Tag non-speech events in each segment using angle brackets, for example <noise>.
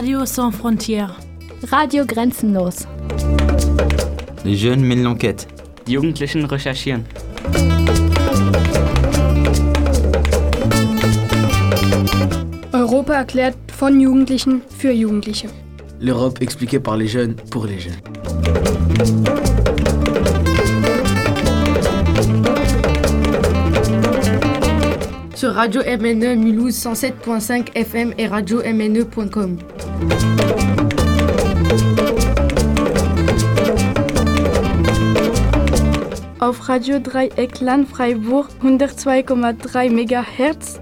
Radio Sans Frontières. Radio Grenzenlos. Les jeunes mènent l'enquête. Die Jugendlichen recherchieren. Europa erklärt von Jugendlichen für Jugendliche. L'Europe expliquée par les jeunes pour les jeunes. Sur Radio MNE Mulhouse 107.5 FM et radio MNE.com. Auf Radio Dreieckland Freiburg 102,3 MHz.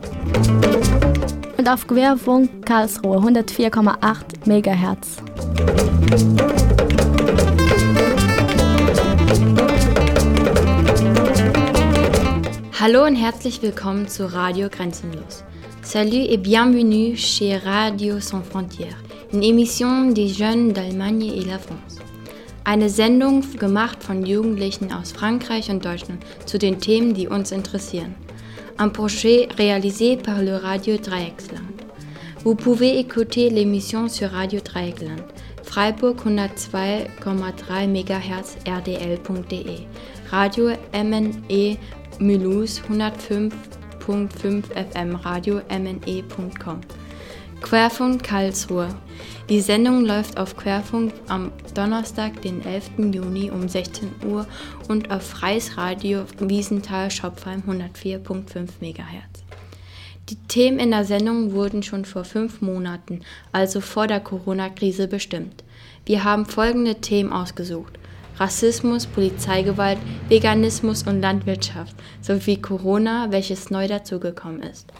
Und auf Querfunk Karlsruhe 104,8 MHz. Hallo und herzlich willkommen zu Radio Grenzenlos. Salut et bienvenue chez Radio Sans Frontières, une émission des jeunes d'Allemagne et la France. Eine Sendung gemacht von Jugendlichen aus Frankreich und Deutschland zu den Themen, die uns interessieren. Un projet réalisé par le Radio Dreiecksland. Vous pouvez écouter l'émission sur Radio Dreieckland, Freiburg 102,3 MHz rdl.de, Radio MNE Mulhouse 105.5 FM, Radio MNE.com. Querfunk Karlsruhe. Die Sendung läuft auf Querfunk am Donnerstag, den 11. Juni um 16 Uhr und auf Freies Radio Wiesenthal Schopfheim 104.5 MHz. Die Themen in der Sendung wurden schon vor fünf Monaten, also vor der Corona-Krise, bestimmt. Wir haben folgende Themen ausgesucht. Rassismus, Polizeigewalt, Veganismus und Landwirtschaft sowie Corona, welches neu dazugekommen ist.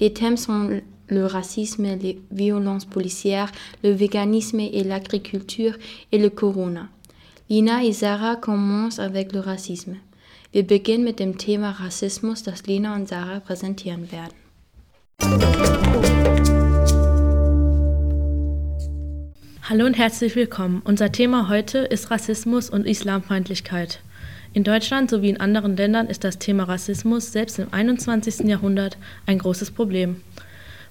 Les thèmes sont le racisme, les violences policières, le véganisme et l'agriculture et le Corona. Lina et Sarah commencent avec le racisme. Wir beginnen mit dem Thema Rassismus, das Lina und Sarah präsentieren werden. Hallo und herzlich willkommen. Unser Thema heute ist Rassismus und Islamfeindlichkeit. In Deutschland sowie in anderen Ländern ist das Thema Rassismus selbst im 21. Jahrhundert ein großes Problem.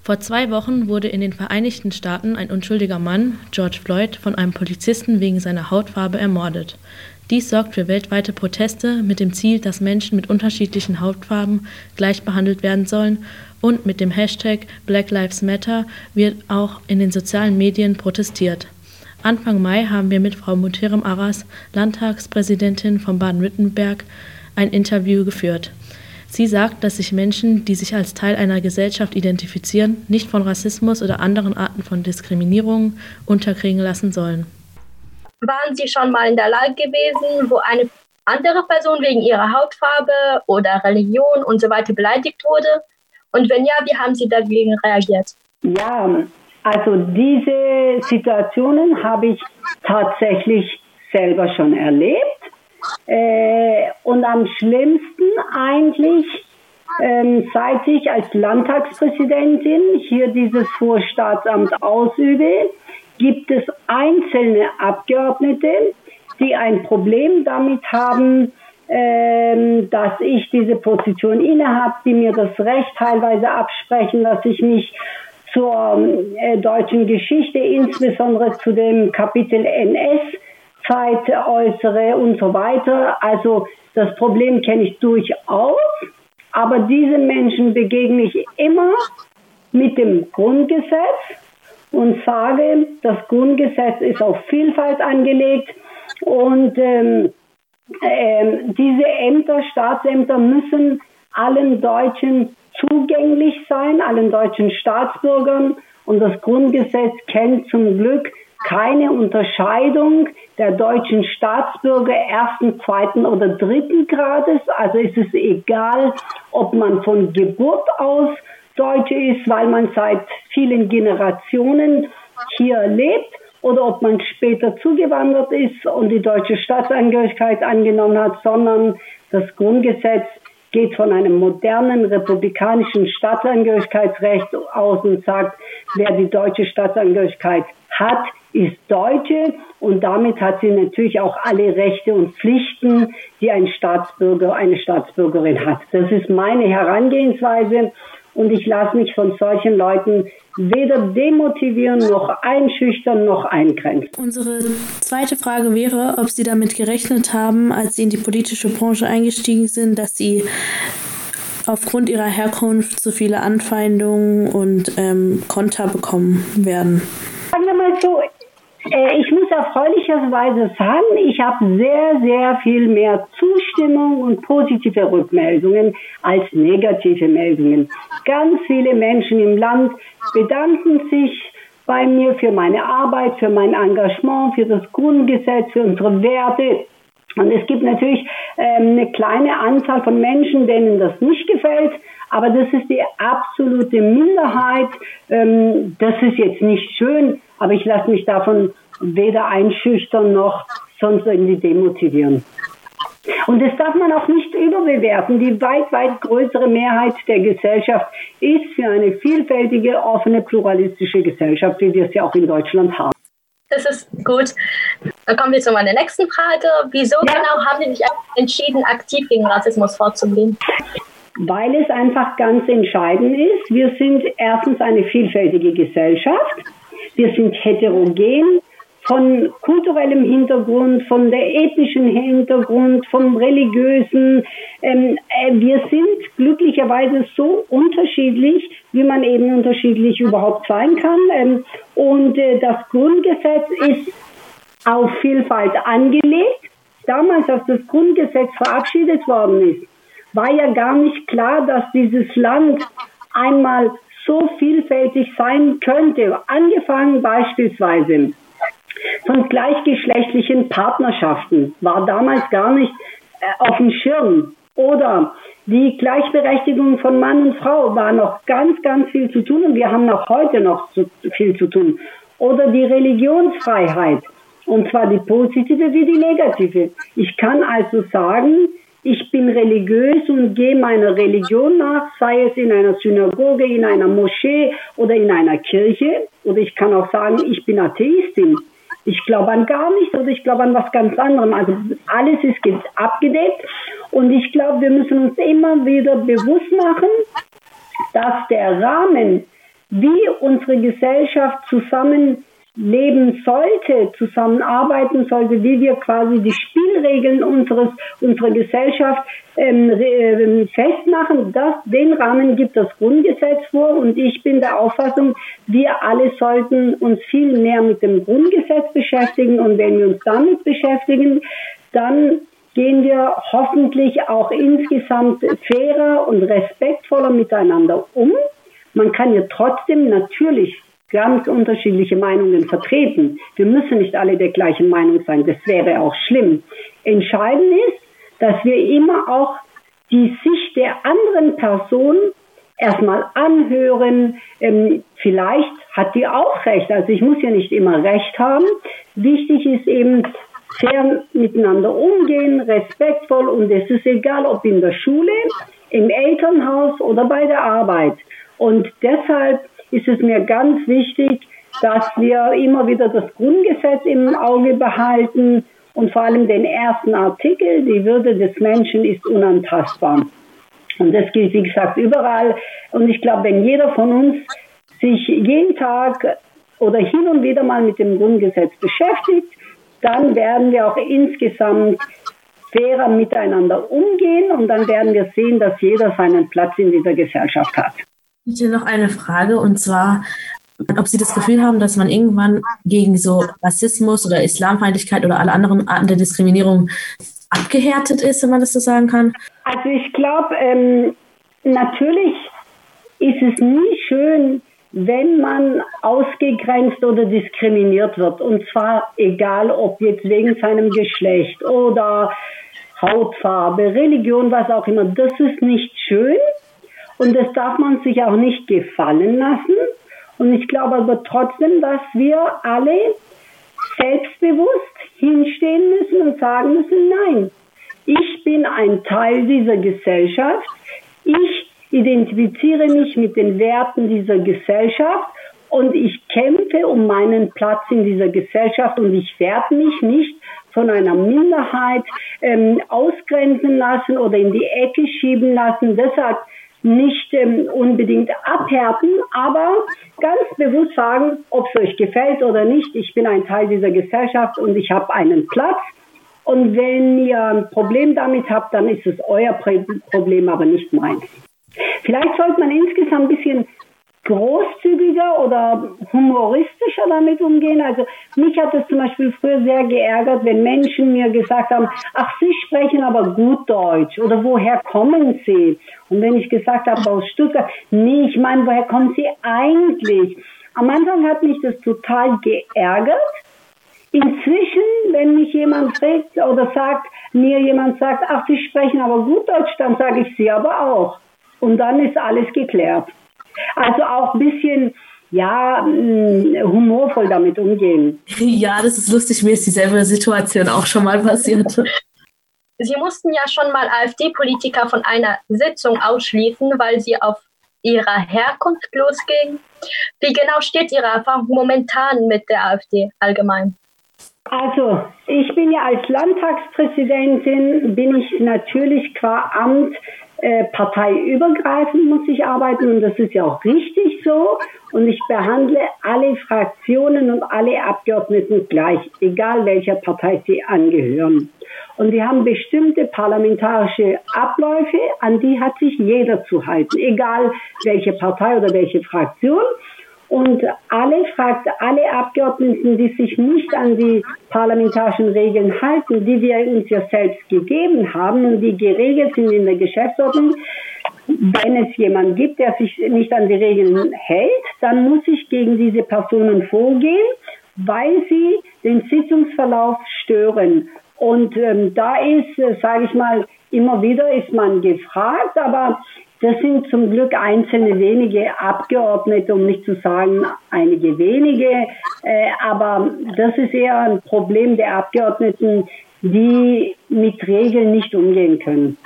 Vor zwei Wochen wurde in den Vereinigten Staaten ein unschuldiger Mann, George Floyd, von einem Polizisten wegen seiner Hautfarbe ermordet. Dies sorgt für weltweite Proteste mit dem Ziel, dass Menschen mit unterschiedlichen Hautfarben gleich behandelt werden sollen und mit dem Hashtag Black Lives Matter wird auch in den sozialen Medien protestiert. Anfang Mai haben wir mit Frau Muterem Arras, Landtagspräsidentin von Baden-Württemberg, ein Interview geführt. Sie sagt, dass sich Menschen, die sich als Teil einer Gesellschaft identifizieren, nicht von Rassismus oder anderen Arten von Diskriminierung unterkriegen lassen sollen. Waren Sie schon mal in der Lage gewesen, wo eine andere Person wegen ihrer Hautfarbe oder Religion und so weiter beleidigt wurde? Und wenn ja, wie haben Sie dagegen reagiert? Ja, also diese Situationen habe ich tatsächlich selber schon erlebt. Äh, und am schlimmsten eigentlich, ähm, seit ich als Landtagspräsidentin hier dieses Vorstaatsamt ausübe, gibt es einzelne Abgeordnete, die ein Problem damit haben, ähm, dass ich diese Position innehabe, die mir das Recht teilweise absprechen, dass ich mich zur äh, deutschen Geschichte, insbesondere zu dem Kapitel NS, Zeit äußere und so weiter. Also das Problem kenne ich durchaus, aber diesen Menschen begegne ich immer mit dem Grundgesetz und sage, das Grundgesetz ist auf Vielfalt angelegt und ähm, ähm, diese Ämter, Staatsämter müssen allen Deutschen zugänglich sein, allen deutschen Staatsbürgern. Und das Grundgesetz kennt zum Glück keine Unterscheidung der deutschen Staatsbürger ersten, zweiten oder dritten Grades. Also ist es egal, ob man von Geburt aus Deutsche ist, weil man seit vielen Generationen hier lebt oder ob man später zugewandert ist und die deutsche Staatsangehörigkeit angenommen hat, sondern das Grundgesetz geht von einem modernen republikanischen Staatsangehörigkeitsrecht aus und sagt, wer die deutsche Staatsangehörigkeit hat, ist Deutsche und damit hat sie natürlich auch alle Rechte und Pflichten, die ein Staatsbürger, eine Staatsbürgerin hat. Das ist meine Herangehensweise Und ich lasse mich von solchen Leuten weder demotivieren, noch einschüchtern, noch eingrenzen. Unsere zweite Frage wäre, ob Sie damit gerechnet haben, als Sie in die politische Branche eingestiegen sind, dass Sie aufgrund ihrer Herkunft so viele Anfeindungen und ähm, Konter bekommen werden? Sagen wir mal so, ich muss erfreulicherweise sagen, ich habe sehr, sehr viel mehr Zustimmung und positive Rückmeldungen als negative Meldungen. Ganz viele Menschen im Land bedanken sich bei mir für meine Arbeit, für mein Engagement, für das Grundgesetz, für unsere Werte. Und es gibt natürlich ähm, eine kleine Anzahl von Menschen, denen das nicht gefällt, aber das ist die absolute Minderheit. Ähm, das ist jetzt nicht schön, aber ich lasse mich davon weder einschüchtern noch sonst irgendwie demotivieren. Und das darf man auch nicht überbewerten. Die weit, weit größere Mehrheit der Gesellschaft ist für eine vielfältige, offene, pluralistische Gesellschaft, wie wir es ja auch in Deutschland haben. Das ist gut. Dann kommen wir zu meiner nächsten Frage. Wieso ja. genau haben Sie sich entschieden, aktiv gegen Rassismus vorzugehen? Weil es einfach ganz entscheidend ist. Wir sind erstens eine vielfältige Gesellschaft. Wir sind heterogen von kulturellem Hintergrund, von der ethnischen Hintergrund, vom religiösen. Ähm, äh, wir sind glücklicherweise so unterschiedlich, wie man eben unterschiedlich überhaupt sein kann. Ähm, und äh, das Grundgesetz ist auf Vielfalt angelegt. Damals, als das Grundgesetz verabschiedet worden ist, war ja gar nicht klar, dass dieses Land einmal so vielfältig sein könnte. Angefangen beispielsweise von gleichgeschlechtlichen Partnerschaften war damals gar nicht äh, auf dem Schirm. Oder die Gleichberechtigung von Mann und Frau war noch ganz, ganz viel zu tun und wir haben auch heute noch zu, viel zu tun. Oder die Religionsfreiheit. Und zwar die positive wie die negative. Ich kann also sagen, ich bin religiös und gehe meiner Religion nach, sei es in einer Synagoge, in einer Moschee oder in einer Kirche. Oder ich kann auch sagen, ich bin Atheistin. Ich glaube an gar nichts oder ich glaube an was ganz anderem. Also alles ist abgedeckt und ich glaube, wir müssen uns immer wieder bewusst machen, dass der Rahmen, wie unsere Gesellschaft zusammen leben sollte, zusammenarbeiten sollte, wie wir quasi die Spielregeln unseres, unserer Gesellschaft ähm, ähm, festmachen. Das, den Rahmen gibt das Grundgesetz vor und ich bin der Auffassung, wir alle sollten uns viel mehr mit dem Grundgesetz beschäftigen und wenn wir uns damit beschäftigen, dann gehen wir hoffentlich auch insgesamt fairer und respektvoller miteinander um. Man kann ja trotzdem natürlich ganz unterschiedliche Meinungen vertreten. Wir müssen nicht alle der gleichen Meinung sein, das wäre auch schlimm. Entscheidend ist, dass wir immer auch die Sicht der anderen Person erstmal anhören. Ähm, vielleicht hat die auch recht. Also ich muss ja nicht immer recht haben. Wichtig ist eben fair miteinander umgehen, respektvoll und es ist egal, ob in der Schule, im Elternhaus oder bei der Arbeit. Und deshalb ist es mir ganz wichtig, dass wir immer wieder das Grundgesetz im Auge behalten und vor allem den ersten Artikel, die Würde des Menschen ist unantastbar. Und das gilt, wie gesagt, überall. Und ich glaube, wenn jeder von uns sich jeden Tag oder hin und wieder mal mit dem Grundgesetz beschäftigt, dann werden wir auch insgesamt fairer miteinander umgehen und dann werden wir sehen, dass jeder seinen Platz in dieser Gesellschaft hat. Ich hätte noch eine Frage und zwar, ob Sie das Gefühl haben, dass man irgendwann gegen so Rassismus oder Islamfeindlichkeit oder alle anderen Arten der Diskriminierung abgehärtet ist, wenn man das so sagen kann? Also ich glaube, ähm, natürlich ist es nie schön, wenn man ausgegrenzt oder diskriminiert wird. Und zwar egal, ob jetzt wegen seinem Geschlecht oder Hautfarbe, Religion, was auch immer. Das ist nicht schön. Und das darf man sich auch nicht gefallen lassen. Und ich glaube aber trotzdem, dass wir alle selbstbewusst hinstehen müssen und sagen müssen, nein, ich bin ein Teil dieser Gesellschaft. Ich identifiziere mich mit den Werten dieser Gesellschaft und ich kämpfe um meinen Platz in dieser Gesellschaft und ich werde mich nicht von einer Minderheit ähm, ausgrenzen lassen oder in die Ecke schieben lassen. Deshalb nicht ähm, unbedingt abhärten, aber ganz bewusst sagen, ob es euch gefällt oder nicht. Ich bin ein Teil dieser Gesellschaft und ich habe einen Platz. Und wenn ihr ein Problem damit habt, dann ist es euer Problem, aber nicht meins. Vielleicht sollte man insgesamt ein bisschen großzügiger oder humoristischer damit umgehen. Also mich hat es zum Beispiel früher sehr geärgert, wenn Menschen mir gesagt haben, ach, Sie sprechen aber gut Deutsch oder woher kommen Sie? Und wenn ich gesagt habe, aus Stuttgart, nee, ich meine, woher kommen Sie eigentlich? Am Anfang hat mich das total geärgert. Inzwischen, wenn mich jemand fragt oder sagt, mir jemand sagt, ach, Sie sprechen aber gut Deutsch, dann sage ich Sie aber auch. Und dann ist alles geklärt. Also auch ein bisschen ja, mm, humorvoll damit umgehen. <laughs> Ja, das ist lustig. Mir ist dieselbe Situation auch schon mal passiert. <laughs> Sie mussten ja schon mal AfD-Politiker von einer Sitzung ausschließen, weil sie auf ihrer Herkunft losgingen. Wie genau steht Ihre Erfahrung momentan mit der AfD allgemein? Also, ich bin ja als Landtagspräsidentin, bin ich natürlich qua Amt äh, parteiübergreifend muss ich arbeiten und das ist ja auch richtig so. Und ich behandle alle Fraktionen und alle Abgeordneten gleich, egal welcher Partei sie angehören. Und wir haben bestimmte parlamentarische Abläufe, an die hat sich jeder zu halten, egal welche Partei oder welche Fraktion. Und alle, fragt, alle Abgeordneten, die sich nicht an die parlamentarischen Regeln halten, die wir uns ja selbst gegeben haben und die geregelt sind in der Geschäftsordnung, wenn es jemanden gibt, der sich nicht an die Regeln hält, dann muss ich gegen diese Personen vorgehen, weil sie den Sitzungsverlauf stören. Und ähm, da ist, äh, sage ich mal, immer wieder ist man gefragt, aber das sind zum Glück einzelne wenige Abgeordnete, um nicht zu sagen einige wenige. Äh, aber das ist eher ein Problem der Abgeordneten, die mit Regeln nicht umgehen können.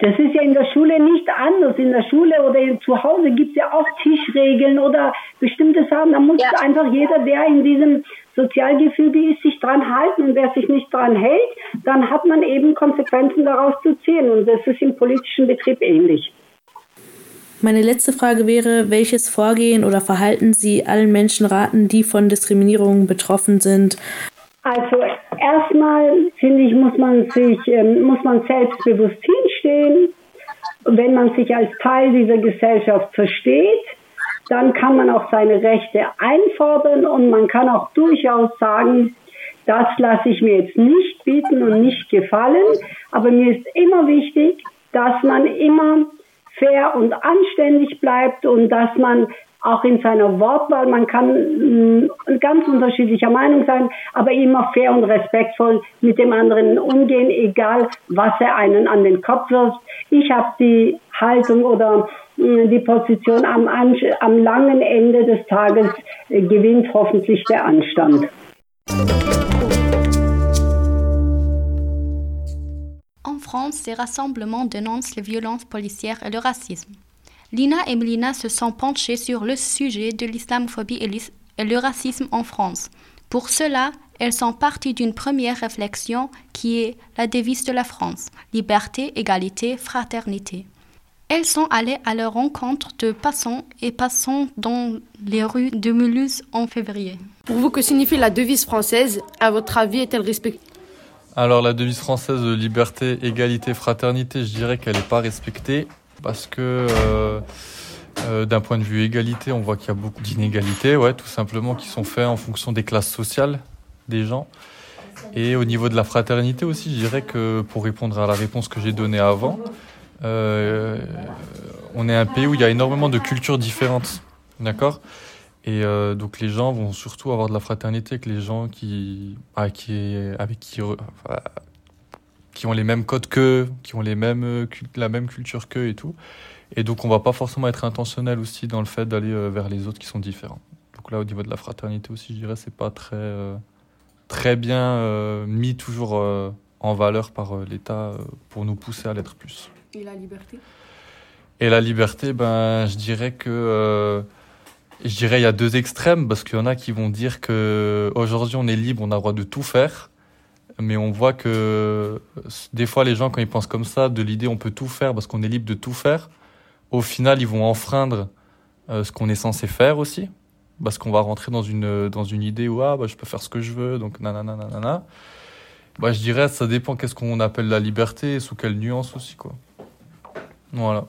Das ist ja in der Schule nicht anders. In der Schule oder zu Hause gibt es ja auch Tischregeln oder bestimmte Sachen. Da muss ja. einfach jeder, der in diesem Sozialgefüge ist, sich dran halten. Und wer sich nicht dran hält, dann hat man eben Konsequenzen daraus zu ziehen. Und das ist im politischen Betrieb ähnlich. Meine letzte Frage wäre, welches Vorgehen oder Verhalten Sie allen Menschen raten, die von Diskriminierung betroffen sind? Also erstmal finde ich, muss man sich, ähm, muss man selbstbewusst hinstehen. Wenn man sich als Teil dieser Gesellschaft versteht, dann kann man auch seine Rechte einfordern und man kann auch durchaus sagen, das lasse ich mir jetzt nicht bieten und nicht gefallen. Aber mir ist immer wichtig, dass man immer fair und anständig bleibt und dass man auch in seiner Wortwahl, man kann mh, mm, ganz unterschiedlicher Meinung sein, aber immer fair und respektvoll mit dem anderen umgehen, egal was er einen an den Kopf wirft. Ich habe die Haltung oder mh, mm, die Position am, am langen Ende des Tages äh, gewinnt hoffentlich der Anstand. France, ces rassemblements dénoncent les violences policières et le racisme. Lina et Melina se sont penchées sur le sujet de l'islamophobie et le racisme en France. Pour cela, elles sont parties d'une première réflexion qui est la devise de la France, liberté, égalité, fraternité. Elles sont allées à la rencontre de passants et passants dans les rues de Mulhouse en février. Pour vous, que signifie la devise française? À votre avis, est-elle respectée alors la devise française de liberté, égalité, fraternité, je dirais qu'elle n'est pas respectée parce que euh, euh, d'un point de vue égalité, on voit qu'il y a beaucoup d'inégalités, ouais, tout simplement, qui sont faites en fonction des classes sociales des gens. Et au niveau de la fraternité aussi, je dirais que pour répondre à la réponse que j'ai donnée avant, euh, on est un pays où il y a énormément de cultures différentes, d'accord? Et euh, donc les gens vont surtout avoir de la fraternité avec les gens qui, ah, qui avec qui, qui ont les mêmes codes qu'eux, qui ont les mêmes, euh, la même culture qu'eux et tout. Et donc on va pas forcément être intentionnel aussi dans le fait d'aller euh, vers les autres qui sont différents. Donc là au niveau de la fraternité aussi, je dirais c'est pas très très bien mis toujours en valeur par l'État pour nous pousser à l'être plus. Et la liberté? Et la liberté, ben je dirais que je dirais il y a deux extrêmes parce qu'il y en a qui vont dire que aujourd'hui on est libre, on a le droit de tout faire. Mais on voit que des fois les gens quand ils pensent comme ça, de l'idée on peut tout faire parce qu'on est libre de tout faire, au final, ils vont enfreindre ce qu'on est censé faire aussi, parce qu'on va rentrer dans une, dans une idée où ah, bah, je peux faire ce que je veux, donc nanana, nanana. Bah, je dirais, ça dépend qu'est-ce qu'on appelle la liberté, sous quelle nuance aussi, quoi. Voilà.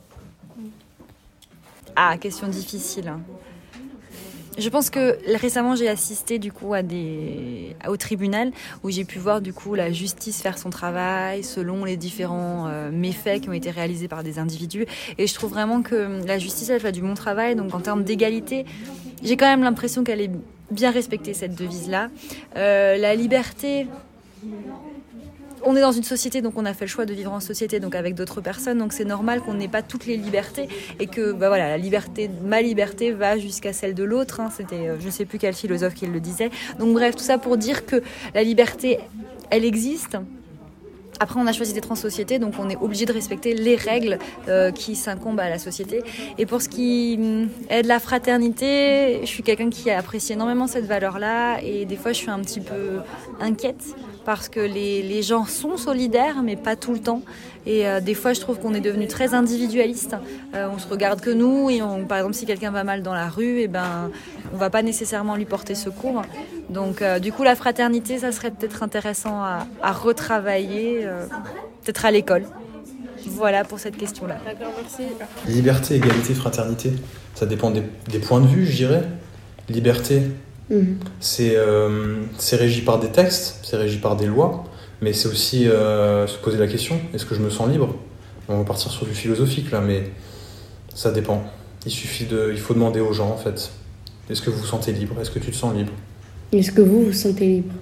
Ah, question difficile. Je pense que récemment j'ai assisté du coup au tribunal où j'ai pu voir du coup la justice faire son travail selon les différents euh, méfaits qui ont été réalisés par des individus. Et je trouve vraiment que la justice elle fait du bon travail. Donc en termes d'égalité j'ai quand même l'impression qu'elle est bien respectée cette devise là euh, la liberté on est dans une société, donc on a fait le choix de vivre en société, donc avec d'autres personnes, donc c'est normal qu'on n'ait pas toutes les libertés et que, bah voilà, la liberté, ma liberté va jusqu'à celle de l'autre. Hein. C'était, euh, je ne sais plus quel philosophe qui le disait. Donc bref, tout ça pour dire que la liberté, elle existe. Après, on a choisi d'être en société, donc on est obligé de respecter les règles euh, qui s'incombent à la société. Et pour ce qui mm, est de la fraternité, je suis quelqu'un qui apprécie énormément cette valeur-là, et des fois, je suis un petit peu inquiète parce que les, les, gens sont solidaires, mais pas tout le temps. Et euh, des fois, je trouve qu'on est devenu très individualiste. Euh, on se regarde que nous, et on, par exemple, si quelqu'un va mal dans la rue, et eh ben, on va pas nécessairement lui porter secours. Donc, euh, du coup, la fraternité, ça serait peut-être intéressant à, à retravailler, peut-être à l'école. Voilà pour cette question-là. D'accord, merci. Liberté, égalité, fraternité, ça dépend des, des points de vue, je dirais. Liberté, Mhm. Euh, c'est régi par des textes, c'est régi par des lois, mais c'est aussi euh, se poser la question est-ce que je me sens libre? On va partir sur du philosophique là, mais ça dépend. Il suffit de, il faut demander aux gens en fait. Est-ce que vous vous sentez libre? Est-ce que tu te sens libre? Est-ce que vous vous sentez libre?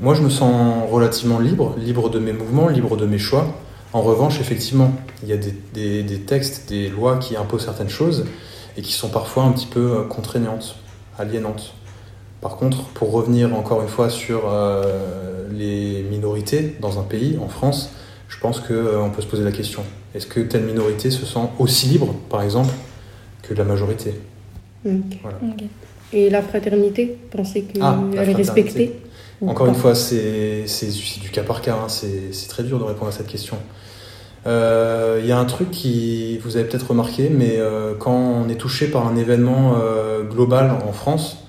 Moi, je me sens relativement libre, libre de mes mouvements, libre de mes choix. En revanche, effectivement, il y a des, des, des textes, des lois qui imposent certaines choses et qui sont parfois un petit peu euh, contraignantes, aliénantes. Par contre, pour revenir encore une fois sur euh, les minorités dans un pays, en France, je pense qu'on euh, peut se poser la question. Est-ce que telle minorité se sent aussi libre, par exemple, que la majorité? Et la fraternité, pensez qu'elle ah, est respectée Encore une fois, c'est du cas par cas, hein. c'est très dur de répondre à cette question. Euh, il y a un truc qui, vous avez peut-être remarqué, mais quand on est touché par un événement global en France,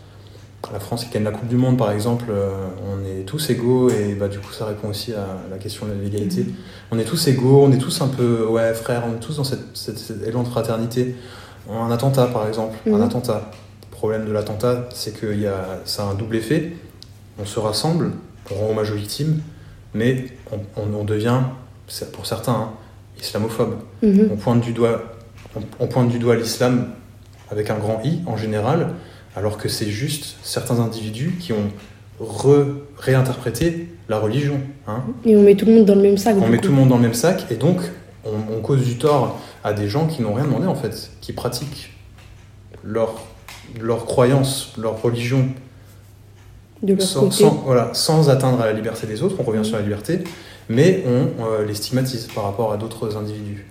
la France qui gagne la Coupe du Monde, par exemple, euh, on est tous égaux et bah, du coup, ça répond aussi à la question de l'égalité. Mhm. On est tous égaux, on est tous un peu, ouais, frères, on est tous dans cette, cet élan de fraternité. Un attentat, par exemple, un mhm. attentat. Le problème de l'attentat, c'est que y a, ça a un double effet. On se rassemble, on rend hommage aux victimes, mais on, devient, pour certains, hein, islamophobe. Mhm. On pointe du doigt, on pointe du doigt l'islam avec un grand I en général, alors que c'est juste certains individus qui ont réinterprété la religion. Hein. Et on met tout le monde dans le même sac. On met tout le monde dans le même sac, et donc on, cause du tort à des gens qui n'ont rien demandé en fait, qui pratiquent leur, leur croyance, leur religion sans, voilà, sans atteindre à la liberté des autres, on revient sur la liberté, mais on euh, les stigmatise par rapport à d'autres individus.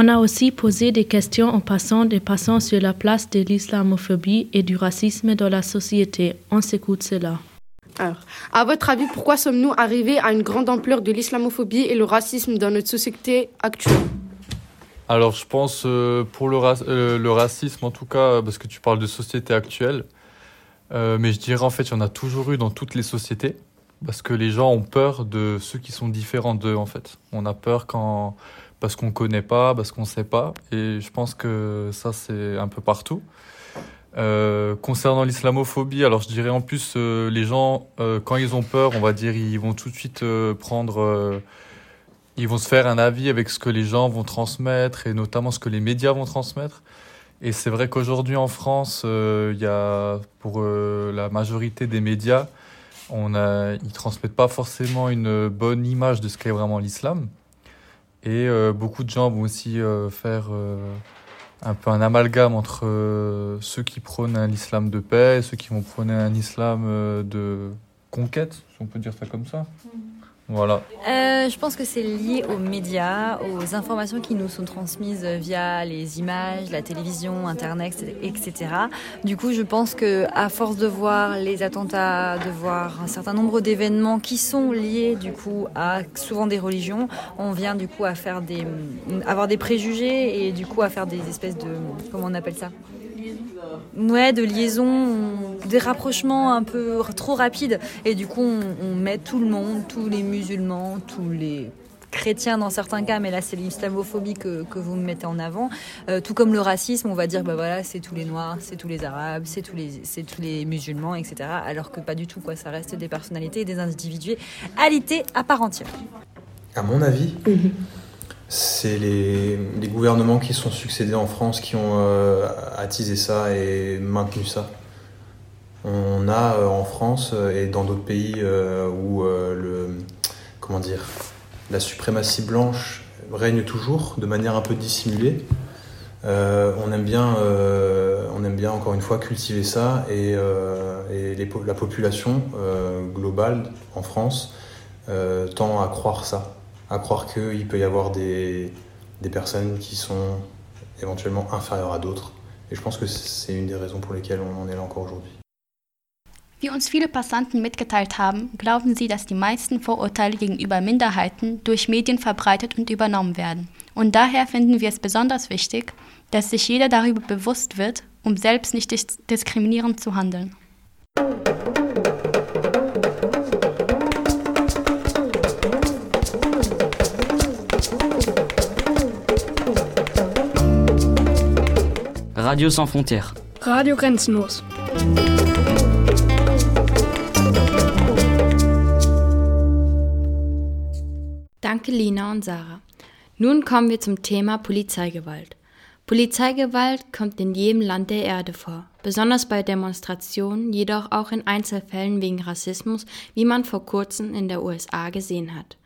On a aussi posé des questions en passant des passants sur la place de l'islamophobie et du racisme dans la société. On s'écoute cela. Alors, à votre avis, pourquoi sommes-nous arrivés à une grande ampleur de l'islamophobie et le racisme dans notre société actuelle? Alors, je pense euh, pour le, euh, le, racisme, en tout cas, parce que tu parles de société actuelle, euh, mais je dirais en fait, il y en a toujours eu dans toutes les sociétés, parce que les gens ont peur de ceux qui sont différents d'eux, en fait. On a peur quand parce qu'on connaît pas, parce qu'on sait pas. Et je pense que ça, c'est un peu partout. Euh, concernant l'islamophobie, alors je dirais en plus, euh, les gens, euh, quand ils ont peur, on va dire, ils vont tout de suite prendre, ils vont se faire un avis avec ce que les gens vont transmettre et notamment ce que les médias vont transmettre. Et c'est vrai qu'aujourd'hui en France, il y a pour la majorité des médias, on a, ils transmettent pas forcément une bonne image de ce qu'est vraiment l'islam. Et euh, beaucoup de gens vont aussi euh, faire euh, un peu un amalgame entre ceux qui prônent un islam de paix et ceux qui vont prôner un islam de conquête, si on peut dire ça comme ça. Voilà. Euh, je pense que c'est lié aux médias, aux informations qui nous sont transmises via les images, la télévision, Internet, etc. Du coup, je pense que à force de voir les attentats, de voir un certain nombre d'événements qui sont liés du coup à souvent des religions, on vient du coup à faire des, avoir des préjugés et du coup à faire des espèces de, comment on appelle ça? Ouais, de liaison, des rapprochements un peu trop rapides. Et du coup, on, met tout le monde, tous les musulmans, tous les chrétiens dans certains cas, mais là c'est l'islamophobie que, que, vous mettez en avant. Euh, tout comme le racisme, on va dire bah voilà c'est tous les noirs, c'est tous les arabes, c'est tous les c'est tous les musulmans, etc. Alors que pas du tout quoi, ça reste des personnalités et des individualités à part entière. À mon avis. C'est les, gouvernements qui sont succédés en France qui ont euh, attisé ça et maintenu ça. On a euh, en France euh, et dans d'autres pays où le, comment dire, la suprématie blanche règne toujours de manière un peu dissimulée. on, aime bien, on aime bien encore une fois cultiver ça et, la population globale en France tend à croire ça à croire qu'il peut y avoir des, des personnes qui sont éventuellement inférieures à d'autres. Et je pense que c'est une des raisons pour lesquelles on en est là encore aujourd'hui. Wie uns viele Passanten mitgeteilt haben, glauben sie, dass die meisten Vorurteile gegenüber Minderheiten durch Medien verbreitet und übernommen werden. Und daher finden wir es besonders wichtig, dass sich jeder darüber bewusst wird, um selbst nicht diskriminierend zu handeln. Radio sans frontières. Radio grenzenlos. Danke Lina und Sarah. Nun kommen wir zum Thema Polizeigewalt. Polizeigewalt kommt in jedem Land der Erde vor, besonders bei Demonstrationen, jedoch auch in Einzelfällen wegen Rassismus, wie man vor kurzem in der USA gesehen hat.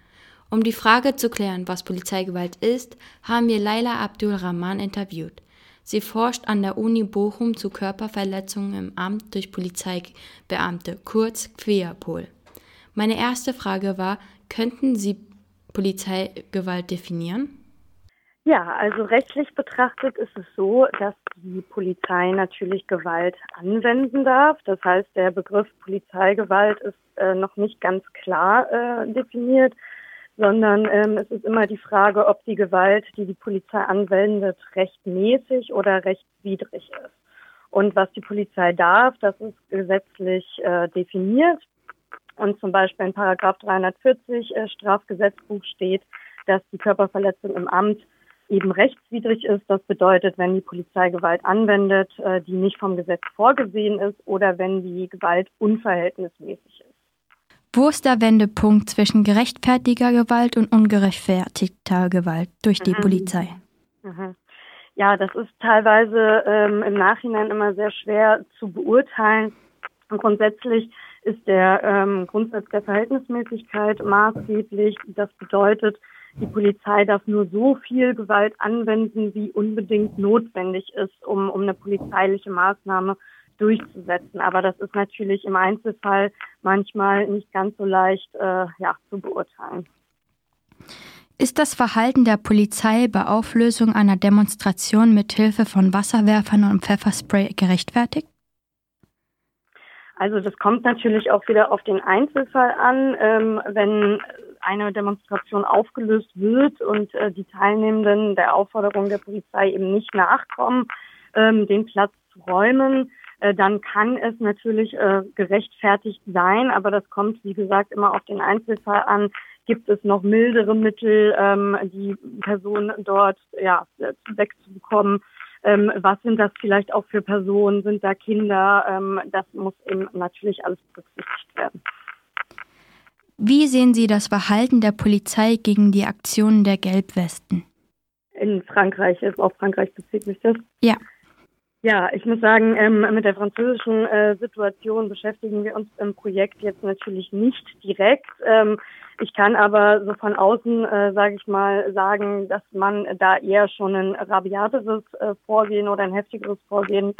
Um die Frage zu klären, was Polizeigewalt ist, haben wir Laila Abdul Rahman interviewt. Sie forscht an der Uni Bochum zu Körperverletzungen im Amt durch Polizeibeamte, kurz Queerpol. Meine erste Frage war, könnten Sie Polizeigewalt definieren? Ja, also rechtlich betrachtet ist es so, dass die Polizei natürlich Gewalt anwenden darf. Das heißt, der Begriff Polizeigewalt ist äh, noch nicht ganz klar äh, definiert sondern ähm, es ist immer die Frage, ob die Gewalt, die die Polizei anwendet, rechtmäßig oder rechtswidrig ist. Und was die Polizei darf, das ist gesetzlich äh, definiert. Und zum Beispiel in Paragraph 340 äh, Strafgesetzbuch steht, dass die Körperverletzung im Amt eben rechtswidrig ist. Das bedeutet, wenn die Polizei Gewalt anwendet, äh, die nicht vom Gesetz vorgesehen ist oder wenn die Gewalt unverhältnismäßig ist. Wo ist der Wendepunkt zwischen gerechtfertigter Gewalt und ungerechtfertigter Gewalt durch die mhm. Polizei? Mhm. Ja, das ist teilweise ähm, im Nachhinein immer sehr schwer zu beurteilen. Und grundsätzlich ist der ähm, Grundsatz der Verhältnismäßigkeit maßgeblich. Das bedeutet, die Polizei darf nur so viel Gewalt anwenden, wie unbedingt notwendig ist, um, um eine polizeiliche Maßnahme durchzusetzen. Aber das ist natürlich im Einzelfall manchmal nicht ganz so leicht äh, ja, zu beurteilen. Ist das Verhalten der Polizei bei Auflösung einer Demonstration mit Hilfe von Wasserwerfern und Pfefferspray gerechtfertigt? Also das kommt natürlich auch wieder auf den Einzelfall an. Ähm, wenn eine Demonstration aufgelöst wird und äh, die Teilnehmenden der Aufforderung der Polizei eben nicht nachkommen, ähm, den Platz zu räumen, dann kann es natürlich äh, gerechtfertigt sein, aber das kommt, wie gesagt, immer auf den Einzelfall an. Gibt es noch mildere Mittel, ähm, die Person dort ja, wegzubekommen? Ähm, was sind das vielleicht auch für Personen? Sind da Kinder? Ähm, das muss eben natürlich alles berücksichtigt werden. Wie sehen Sie das Verhalten der Polizei gegen die Aktionen der Gelbwesten? In Frankreich, auf Frankreich bezieht sich das? Ja. Ja, ich muss sagen, ähm, mit der französischen äh, Situation beschäftigen wir uns im Projekt jetzt natürlich nicht direkt. Ähm, ich kann aber so von außen, äh, sage ich mal, sagen, dass man da eher schon ein rabiateres äh, Vorgehen oder ein heftigeres Vorgehen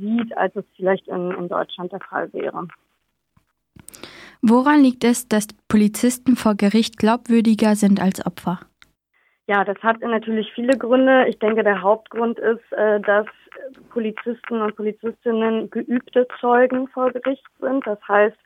sieht, als es vielleicht in, in Deutschland der Fall wäre. Woran liegt es, dass Polizisten vor Gericht glaubwürdiger sind als Opfer? Ja, das hat natürlich viele Gründe. Ich denke, der Hauptgrund ist, äh, dass Polizisten und Polizistinnen geübte Zeugen vor Gericht sind. Das heißt,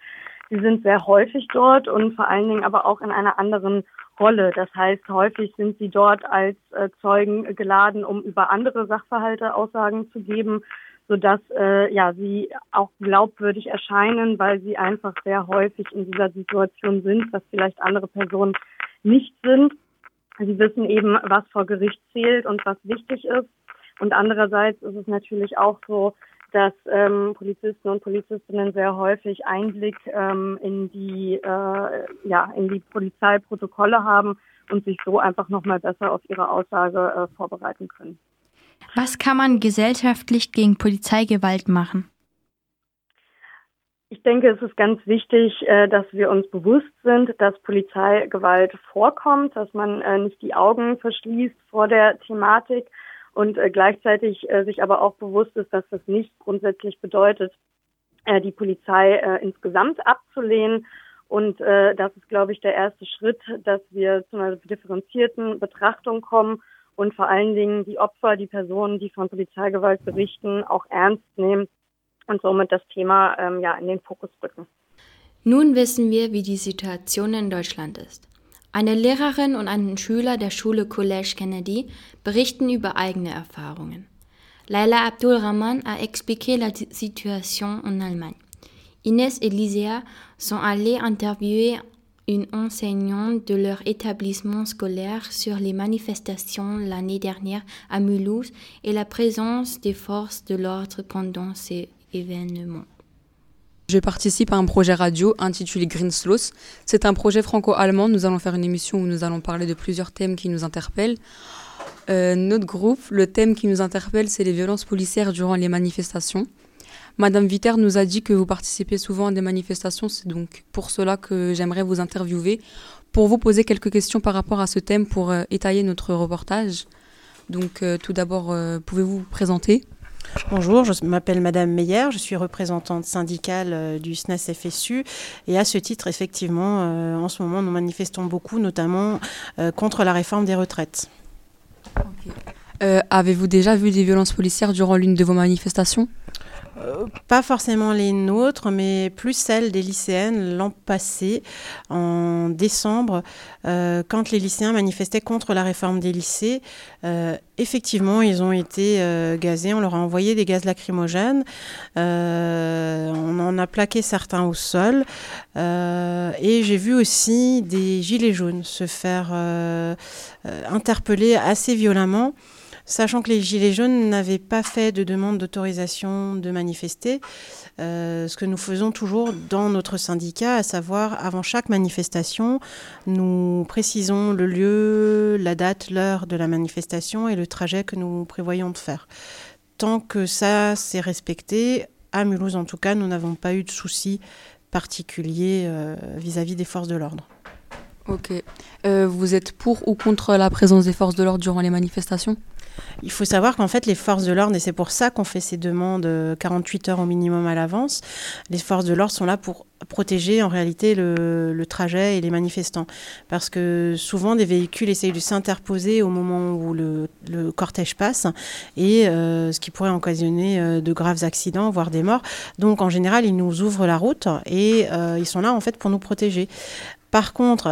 sie sind sehr häufig dort und vor allen Dingen aber auch in einer anderen Rolle. Das heißt, häufig sind sie dort als äh, Zeugen geladen, um über andere Sachverhalte Aussagen zu geben, sodass äh, ja sie auch glaubwürdig erscheinen, weil sie einfach sehr häufig in dieser Situation sind, was vielleicht andere Personen nicht sind. Sie wissen eben, was vor Gericht zählt und was wichtig ist. Und andererseits ist es natürlich auch so, dass ähm, Polizisten und Polizistinnen sehr häufig Einblick ähm, in die äh, ja in die Polizeiprotokolle haben und sich so einfach noch mal besser auf ihre Aussage äh, vorbereiten können. Was kann man gesellschaftlich gegen Polizeigewalt machen? Ich denke, es ist ganz wichtig, äh, dass wir uns bewusst sind, dass Polizeigewalt vorkommt, dass man äh, nicht die Augen verschließt vor der Thematik und äh, gleichzeitig sich aber auch bewusst ist, dass das nicht grundsätzlich bedeutet, die Polizei insgesamt abzulehnen. Und das ist, glaube ich, der erste Schritt, dass wir zu einer differenzierten Betrachtung kommen und vor allen Dingen die Opfer, die Personen, die von Polizeigewalt berichten, auch ernst nehmen und somit das Thema ähm, ja, in den Fokus rücken. Nun wissen wir, wie die Situation in Deutschland ist. Eine Lehrerin und ein Schüler der Schule Collège Kennedy berichten über eigene Erfahrungen. Laila Abdulrahman a expliqué la situation en Allemagne. Inès et Lisea sont allées interviewer une enseignante de leur établissement scolaire sur les manifestations l'année dernière à Mulhouse et la présence des forces de l'ordre pendant ces Je participe à un projet radio intitulé Greensloss. C'est un projet franco-allemand. Nous allons faire une émission où nous allons parler de plusieurs thèmes qui nous interpellent. Euh, notre groupe, le thème qui nous interpelle, c'est les violences policières durant les manifestations. Madame Viter nous a dit que vous participez souvent à des manifestations, c'est donc pour cela que j'aimerais vous interviewer, pour vous poser quelques questions par rapport à ce thème pour euh, étayer notre reportage. Donc euh, tout d'abord, pouvez-vous vous présenter? Bonjour, je m'appelle Madame Meyer, je suis représentante syndicale du SNES FSU et à ce titre, effectivement, en ce moment, nous manifestons beaucoup, notamment contre la réforme des retraites. Avez-vous déjà vu des violences policières durant l'une de vos manifestations? Euh, pas forcément les nôtres, mais plus celles des lycéennes l'an passé, en décembre, euh, quand les lycéens manifestaient contre la réforme des lycées. Euh, effectivement, ils ont été gazés, on leur a envoyé des gaz lacrymogènes, on en a plaqué certains au sol, et j'ai vu aussi des gilets jaunes se faire interpeller assez violemment sachant que les Gilets jaunes n'avaient pas fait de demande d'autorisation de manifester, euh, ce que nous faisons toujours dans notre syndicat, à savoir avant chaque manifestation, nous précisons le lieu, la date, l'heure de la manifestation et le trajet que nous prévoyons de faire. Tant que ça s'est respecté, à Mulhouse en tout cas, nous n'avons pas eu de soucis particuliers euh, vis-à-vis des forces de l'ordre. Ok. Euh, vous êtes pour ou contre la présence des forces de l'ordre durant les manifestations? Il faut savoir qu'en fait, les forces de l'ordre, et c'est pour ça qu'on fait ces demandes 48 euh, heures au minimum à l'avance, les forces de l'ordre sont là pour protéger en réalité le, trajet et les manifestants. Parce que souvent, des véhicules essayent de s'interposer au moment où le, cortège passe, et euh, ce qui pourrait occasionner euh, de graves accidents, voire des morts. Donc, en général, ils nous ouvrent la route et ils sont là en fait pour nous protéger. Par contre,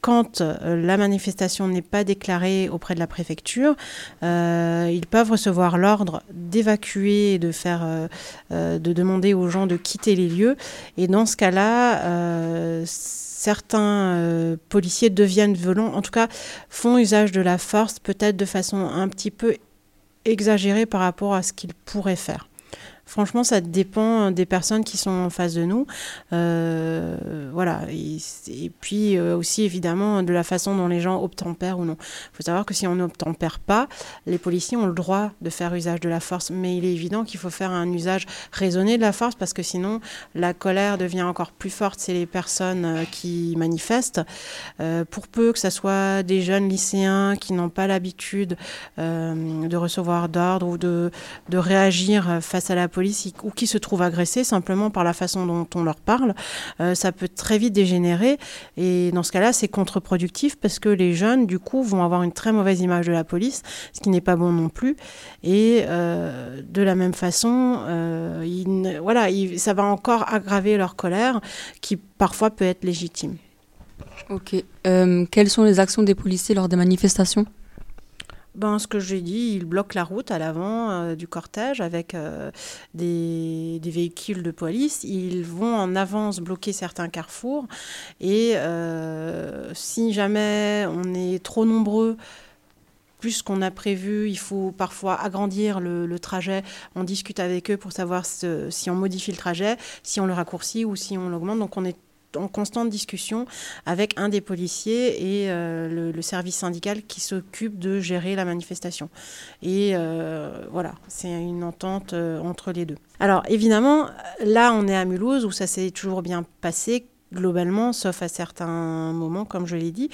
quand euh, la manifestation n'est pas déclarée auprès de la préfecture, euh, ils peuvent recevoir l'ordre d'évacuer et de faire, euh, de demander aux gens de quitter les lieux. Et dans ce cas-là, certains policiers deviennent violents, en tout cas font usage de la force, peut-être de façon un petit peu exagérée par rapport à ce qu'ils pourraient faire. Franchement, ça dépend des personnes qui sont en face de nous. Euh, voilà. Et, puis euh, aussi, évidemment, de la façon dont les gens obtempèrent ou non. Il faut savoir que si on n'obtempère pas, les policiers ont le droit de faire usage de la force. Mais il est évident qu'il faut faire un usage raisonné de la force parce que sinon, la colère devient encore plus forte. C'est les personnes euh, qui manifestent. pour peu que ce soit des jeunes lycéens qui n'ont pas l'habitude de recevoir d'ordre ou de, de réagir face à la police, police ou qui se trouvent agressés simplement par la façon dont on leur parle, euh, ça peut très vite dégénérer. Et dans ce cas-là, c'est contre-productif parce que les jeunes, du coup, vont avoir une très mauvaise image de la police, ce qui n'est pas bon non plus. Et euh, de la même façon, il, voilà, ça va encore aggraver leur colère, qui parfois peut être légitime. Ok. quelles sont les actions des policiers lors des manifestations? Ben, ce que j'ai dit, ils bloquent la route à l'avant euh, du cortège avec euh, des, véhicules de police. Ils vont en avance bloquer certains carrefours. Et euh, si jamais on est trop nombreux, plus qu'on a prévu, il faut parfois agrandir le, le, trajet. On discute avec eux pour savoir si on modifie le trajet, si on le raccourcit ou si on l'augmente. Donc on est en constante discussion avec un des policiers et euh, le, service syndical qui s'occupe de gérer la manifestation. Et euh, voilà, c'est une entente euh, entre les deux. Alors évidemment, là on est à Mulhouse où ça s'est toujours bien passé globalement, sauf à certains moments, comme je l'ai dit.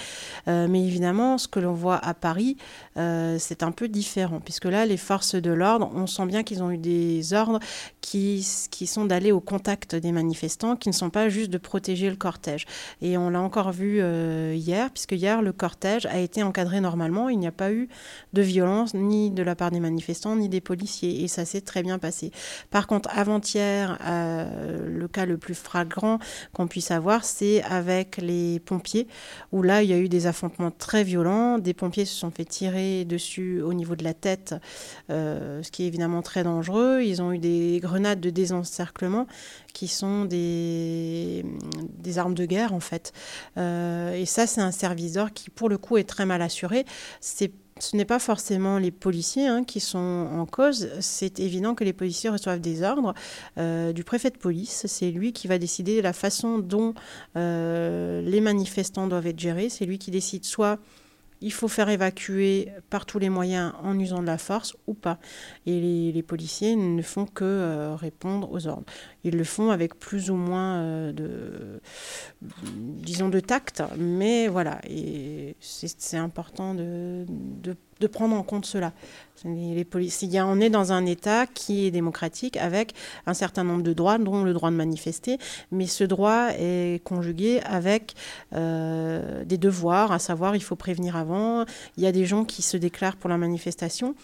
Euh, mais évidemment, ce que l'on voit à Paris, euh, c'est un peu différent, puisque là, les forces de l'ordre, on sent bien qu'ils ont eu des ordres qui, qui sont d'aller au contact des manifestants, qui ne sont pas juste de protéger le cortège. Et on l'a encore vu euh, hier, puisque hier, le cortège a été encadré normalement. Il n'y a pas eu de violence, ni de la part des manifestants, ni des policiers. Et ça s'est très bien passé. Par contre, avant-hier, le cas le plus flagrant qu'on puisse avoir, c'est avec les pompiers, où là, il y a eu des affrontements très violents. Des pompiers se sont fait tirer dessus au niveau de la tête, euh, ce qui est évidemment très dangereux. Ils ont eu des grenades de désencerclement qui sont des, des armes de guerre, en fait. Euh, et ça, c'est un service d'ordre qui, pour le coup, est très mal assuré. C'est ce n'est pas forcément les policiers hein, qui sont en cause. C'est évident que les policiers reçoivent des ordres euh, du préfet de police. C'est lui qui va décider de la façon dont euh, les manifestants doivent être gérés. C'est lui qui décide soit il faut faire évacuer par tous les moyens en usant de la force ou pas. Et les, policiers ne font que euh, répondre aux ordres. Ils le font avec plus ou moins euh, de, disons, de tact, mais voilà, et c'est important de, de, de, prendre en compte cela. Les policiers, on est dans un État qui est démocratique avec un certain nombre de droits, dont le droit de manifester, mais ce droit est conjugué avec euh, des devoirs, à savoir il faut prévenir avant. Il y a des gens qui se déclarent pour la manifestation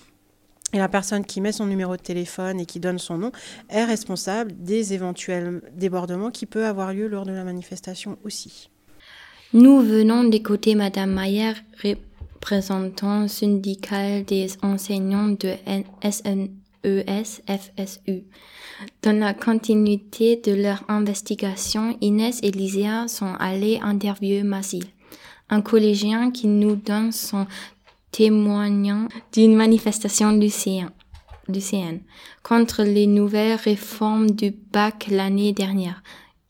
et la personne qui met son numéro de téléphone et qui donne son nom est responsable des éventuels débordements qui peuvent avoir lieu lors de la manifestation aussi. Nous venons d'écouter Madame Mayer, représentant syndical des enseignants de SNES FSU. Dans la continuité de leur investigation, Inès et Lysia sont allées interviewer Masil, un collégien qui nous donne son témoignant d'une manifestation lycéenne contre les nouvelles réformes du bac l'année dernière.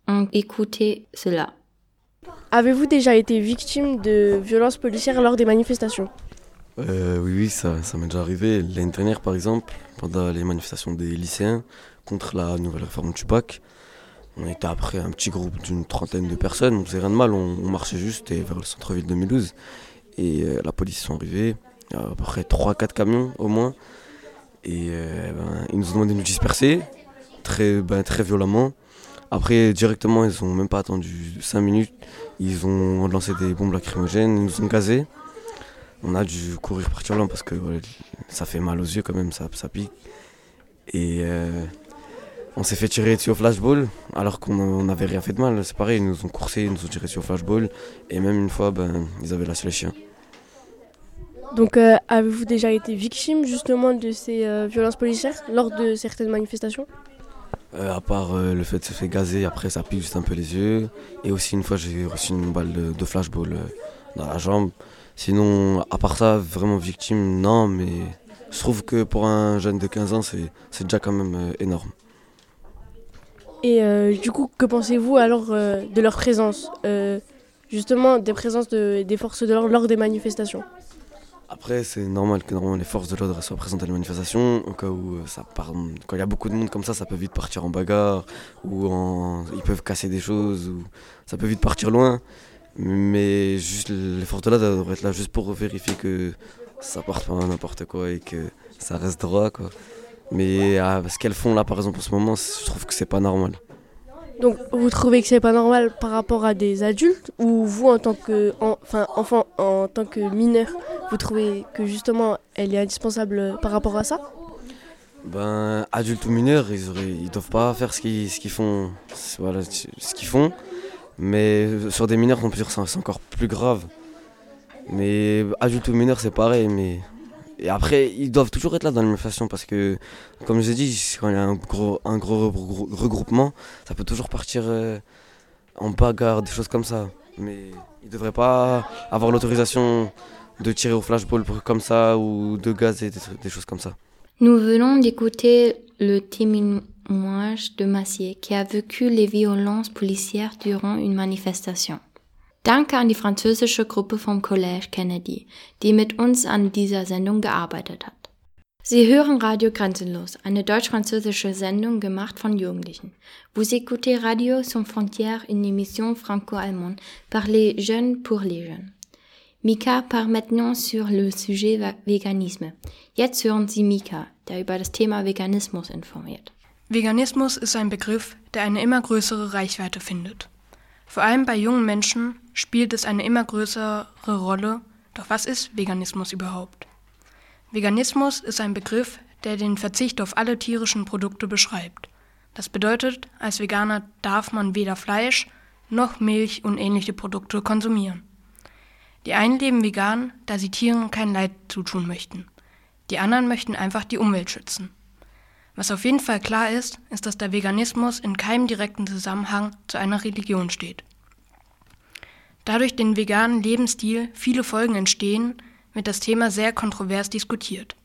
On écoutait cela. Avez-vous déjà été victime de violences policières lors des manifestations euh, Oui, oui, ça, m'est déjà arrivé. L'année dernière, par exemple, pendant les manifestations des lycéens contre la nouvelle réforme du bac, on était après un petit groupe d'une trentaine de personnes, on faisait rien de mal, on, marchait juste vers le centre-ville de Mulhouse. Et euh, la police sont arrivés, à peu près 3-4 camions au moins. Et euh, ben, ils nous ont demandé de nous disperser, très, ben, très violemment. Après, directement, ils n'ont même pas attendu 5 minutes. Ils ont lancé des bombes lacrymogènes, ils nous ont gazés. On a dû courir partir là parce que ça fait mal aux yeux quand même, ça, ça pique. Et euh, on s'est fait tirer dessus au flashball alors qu'on n'avait rien fait de mal. C'est pareil, ils nous ont coursé, ils nous ont tiré dessus au flashball. Et même une fois, ben, ils avaient lâché les chiens. Donc, euh, avez-vous déjà été victime justement de ces euh, violences policières lors de certaines manifestations? Euh, À part le fait de se faire gazer, après ça pique juste un peu les yeux. Et aussi une fois j'ai reçu une balle de, flashball dans la jambe. Sinon, à part ça, vraiment victime, non, mais je trouve que pour un jeune de 15 ans, c'est déjà quand même énorme. Et du coup, que pensez-vous alors de leur présence Justement, des présences des forces de l'ordre lors des manifestations? Après, c'est normal que normalement les forces de l'ordre soient présentes à la manifestation. Au cas où euh, ça part, quand il y a beaucoup de monde comme ça, ça peut vite partir en bagarre ou ils peuvent casser des choses ou ça peut vite partir loin. Mais juste les forces de l'ordre devraient être là juste pour vérifier que ça parte pas n'importe quoi et que ça reste droit quoi. Mais ah, ce qu'elles font là, par exemple, en ce moment, je trouve que c'est pas normal. Donc, vous trouvez que c'est pas normal par rapport à des adultes ou vous, en tant que enfin, enfant, en tant que mineur, vous trouvez que justement elle est indispensable par rapport à ça? Ben, adultes ou mineurs, ils, doivent pas faire ce qu'ils, font. Mais sur des mineurs, on peut dire c'est encore plus grave. Mais adultes ou mineurs, c'est pareil. Mais et après, ils doivent toujours être là dans l'administration parce que, comme je vous ai dit, quand il y a un gros, un gros regroupement, ça peut toujours partir euh, en bagarre, des choses comme ça. Mais ils ne devraient pas avoir l'autorisation de tirer au flashball comme ça ou de gaz et des, choses comme ça. Nous venons d'écouter le témoignage de Massier qui a vécu les violences policières durant une manifestation. Danke an die französische Gruppe vom Collège Kennedy, die mit uns an dieser Sendung gearbeitet hat. Sie hören Radio Grenzenlos, eine deutsch-französische Sendung gemacht von Jugendlichen. Vous écoutez Radio Sans Frontières, une émission franco-allemande par les jeunes pour les jeunes. Mika part maintenant sur le sujet Veganisme. Jetzt hören Sie Mika, der über das Thema Veganismus informiert. Veganismus ist ein Begriff, der eine immer größere Reichweite findet. Vor allem bei jungen Menschen spielt es eine immer größere Rolle. Doch was ist Veganismus überhaupt? Veganismus ist ein Begriff, der den Verzicht auf alle tierischen Produkte beschreibt. Das bedeutet, als Veganer darf man weder Fleisch noch Milch und ähnliche Produkte konsumieren. Die einen leben vegan, da sie Tieren kein Leid zutun möchten. Die anderen möchten einfach die Umwelt schützen. Was auf jeden Fall klar ist, ist, dass der Veganismus in keinem direkten Zusammenhang zu einer Religion steht. Da durch den veganen Lebensstil viele Folgen entstehen, wird das Thema sehr kontrovers diskutiert.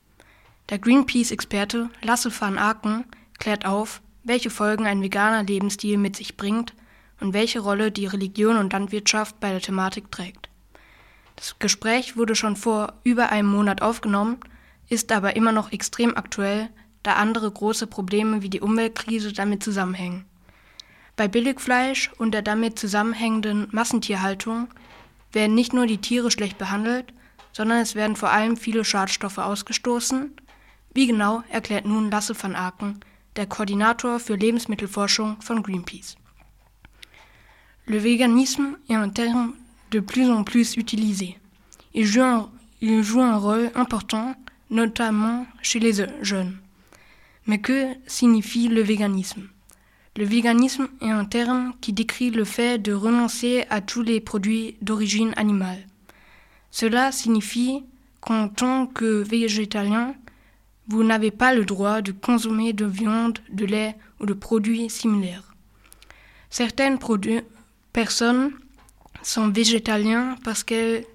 Der Greenpeace-Experte Lasse van Aken klärt auf, welche Folgen ein veganer Lebensstil mit sich bringt und welche Rolle die Religion und Landwirtschaft bei der Thematik trägt. Das Gespräch wurde schon vor über einem Monat aufgenommen, ist aber immer noch extrem aktuell, da andere große Probleme wie die Umweltkrise damit zusammenhängen. Bei Billigfleisch und der damit zusammenhängenden Massentierhaltung werden nicht nur die Tiere schlecht behandelt, sondern es werden vor allem viele Schadstoffe ausgestoßen. Wie genau, erklärt nun Lasse van Aken, der Koordinator für Lebensmittelforschung von Greenpeace. Le véganisme est un terme de plus en plus utilisé. Il joue un, il joue un rôle important, notamment chez les jeunes. Mais que signifie le véganisme? Le véganisme est un terme qui décrit le fait de renoncer à tous les produits d'origine animale. Cela signifie qu'en tant que végétalien, vous n'avez pas le droit de consommer de viande, de lait ou de produits similaires. Certaines personnes sont végétaliens parce qu'elles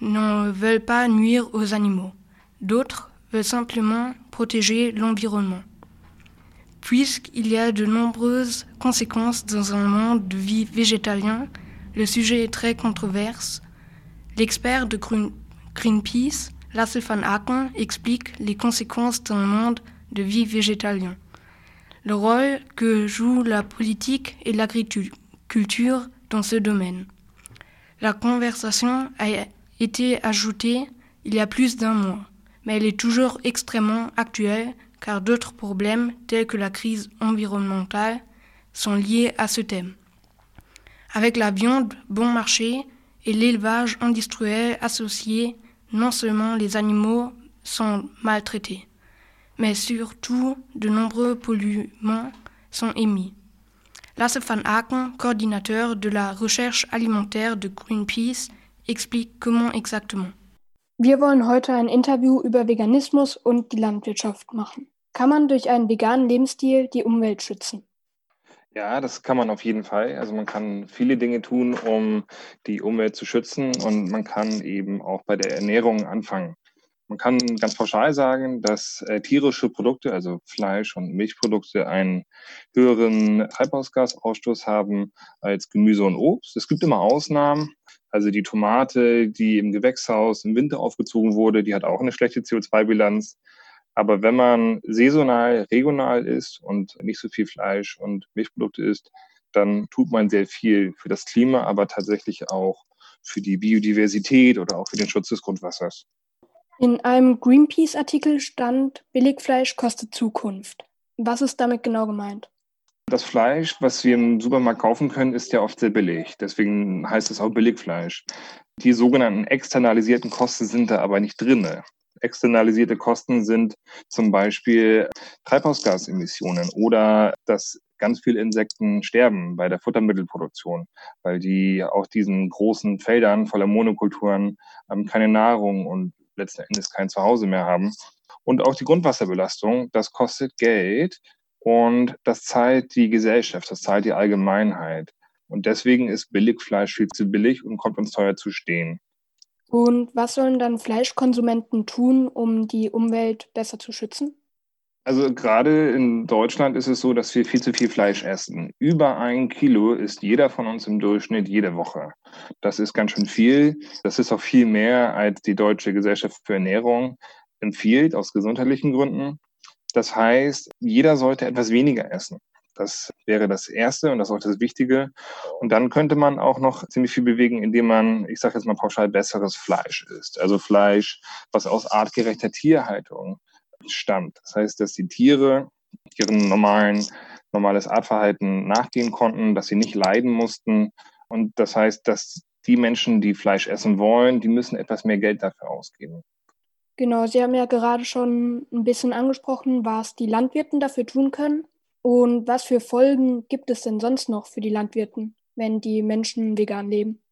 ne veulent pas nuire aux animaux. D'autres veulent simplement protéger l'environnement. Puisqu'il y a de nombreuses conséquences dans un monde de vie végétalien, le sujet est très controverse. L'expert de Greenpeace, Lasse van Aken, explique les conséquences d'un monde de vie végétalien. Le rôle que joue la politique et l'agriculture dans ce domaine. La conversation a été ajoutée il y a plus d'un mois, mais elle est toujours extrêmement actuelle car d'autres problèmes tels que la crise environnementale sont liés à ce thème. Avec la viande bon marché et l'élevage industriel associé, non seulement les animaux sont maltraités, mais surtout de nombreux polluants sont émis. Lasse van Aken, coordinateur de la recherche alimentaire de Greenpeace, explique comment exactement. Heute Interview Landwirtschaft machen. Kann man durch einen veganen Lebensstil die Umwelt schützen? Ja, das kann man auf jeden Fall. Also man kann viele Dinge tun, um die Umwelt zu schützen und man kann eben auch bei der Ernährung anfangen. Man kann ganz pauschal sagen, dass äh, tierische Produkte, also Fleisch und Milchprodukte, einen höheren Treibhausgasausstoß haben als Gemüse und Obst. Es gibt immer Ausnahmen. Also die Tomate, die im Gewächshaus im Winter aufgezogen wurde, die hat auch eine schlechte CO2-Bilanz. Aber wenn man saisonal, regional isst und nicht so viel Fleisch und Milchprodukte isst, dann tut man sehr viel für das Klima, aber tatsächlich auch für die Biodiversität oder auch für den Schutz des Grundwassers. In einem Greenpeace-Artikel stand, Billigfleisch kostet Zukunft. Was ist damit genau gemeint? Das Fleisch, was wir im Supermarkt kaufen können, ist ja oft sehr billig. Deswegen heißt es auch Billigfleisch. Die sogenannten externalisierten Kosten sind da aber nicht drin. Externalisierte Kosten sind zum Beispiel Treibhausgasemissionen oder dass ganz viele Insekten sterben bei der Futtermittelproduktion, weil die auf diesen großen Feldern voller Monokulturen ähm, keine Nahrung und letzten Endes kein Zuhause mehr haben. Und auch die Grundwasserbelastung, das kostet Geld und das zahlt die Gesellschaft, das zahlt die Allgemeinheit. Und deswegen ist Billigfleisch viel zu billig und kommt uns teuer zu stehen. Und was sollen dann Fleischkonsumenten tun, um die Umwelt besser zu schützen? Also gerade in Deutschland ist es so, dass wir viel zu viel Fleisch essen. Über ein Kilo isst jeder von uns im Durchschnitt jede Woche. Das ist ganz schön viel. Das ist auch viel mehr, als die Deutsche Gesellschaft für Ernährung empfiehlt, aus gesundheitlichen Gründen. Das heißt, jeder sollte etwas weniger essen. Das wäre das Erste und das ist auch das Wichtige. Und dann könnte man auch noch ziemlich viel bewegen, indem man, ich sage jetzt mal pauschal, besseres Fleisch isst. Also Fleisch, was aus artgerechter Tierhaltung stammt. Das heißt, dass die Tiere ihren normalen, normales Artverhalten nachgehen konnten, dass sie nicht leiden mussten. Und das heißt, dass die Menschen, die Fleisch essen wollen, die müssen etwas mehr Geld dafür ausgeben. Genau, Sie haben ja gerade schon ein bisschen angesprochen, was die Landwirten dafür tun können. Und was für Folgen gibt es denn sonst noch für die Landwirten, wenn die Menschen vegan leben?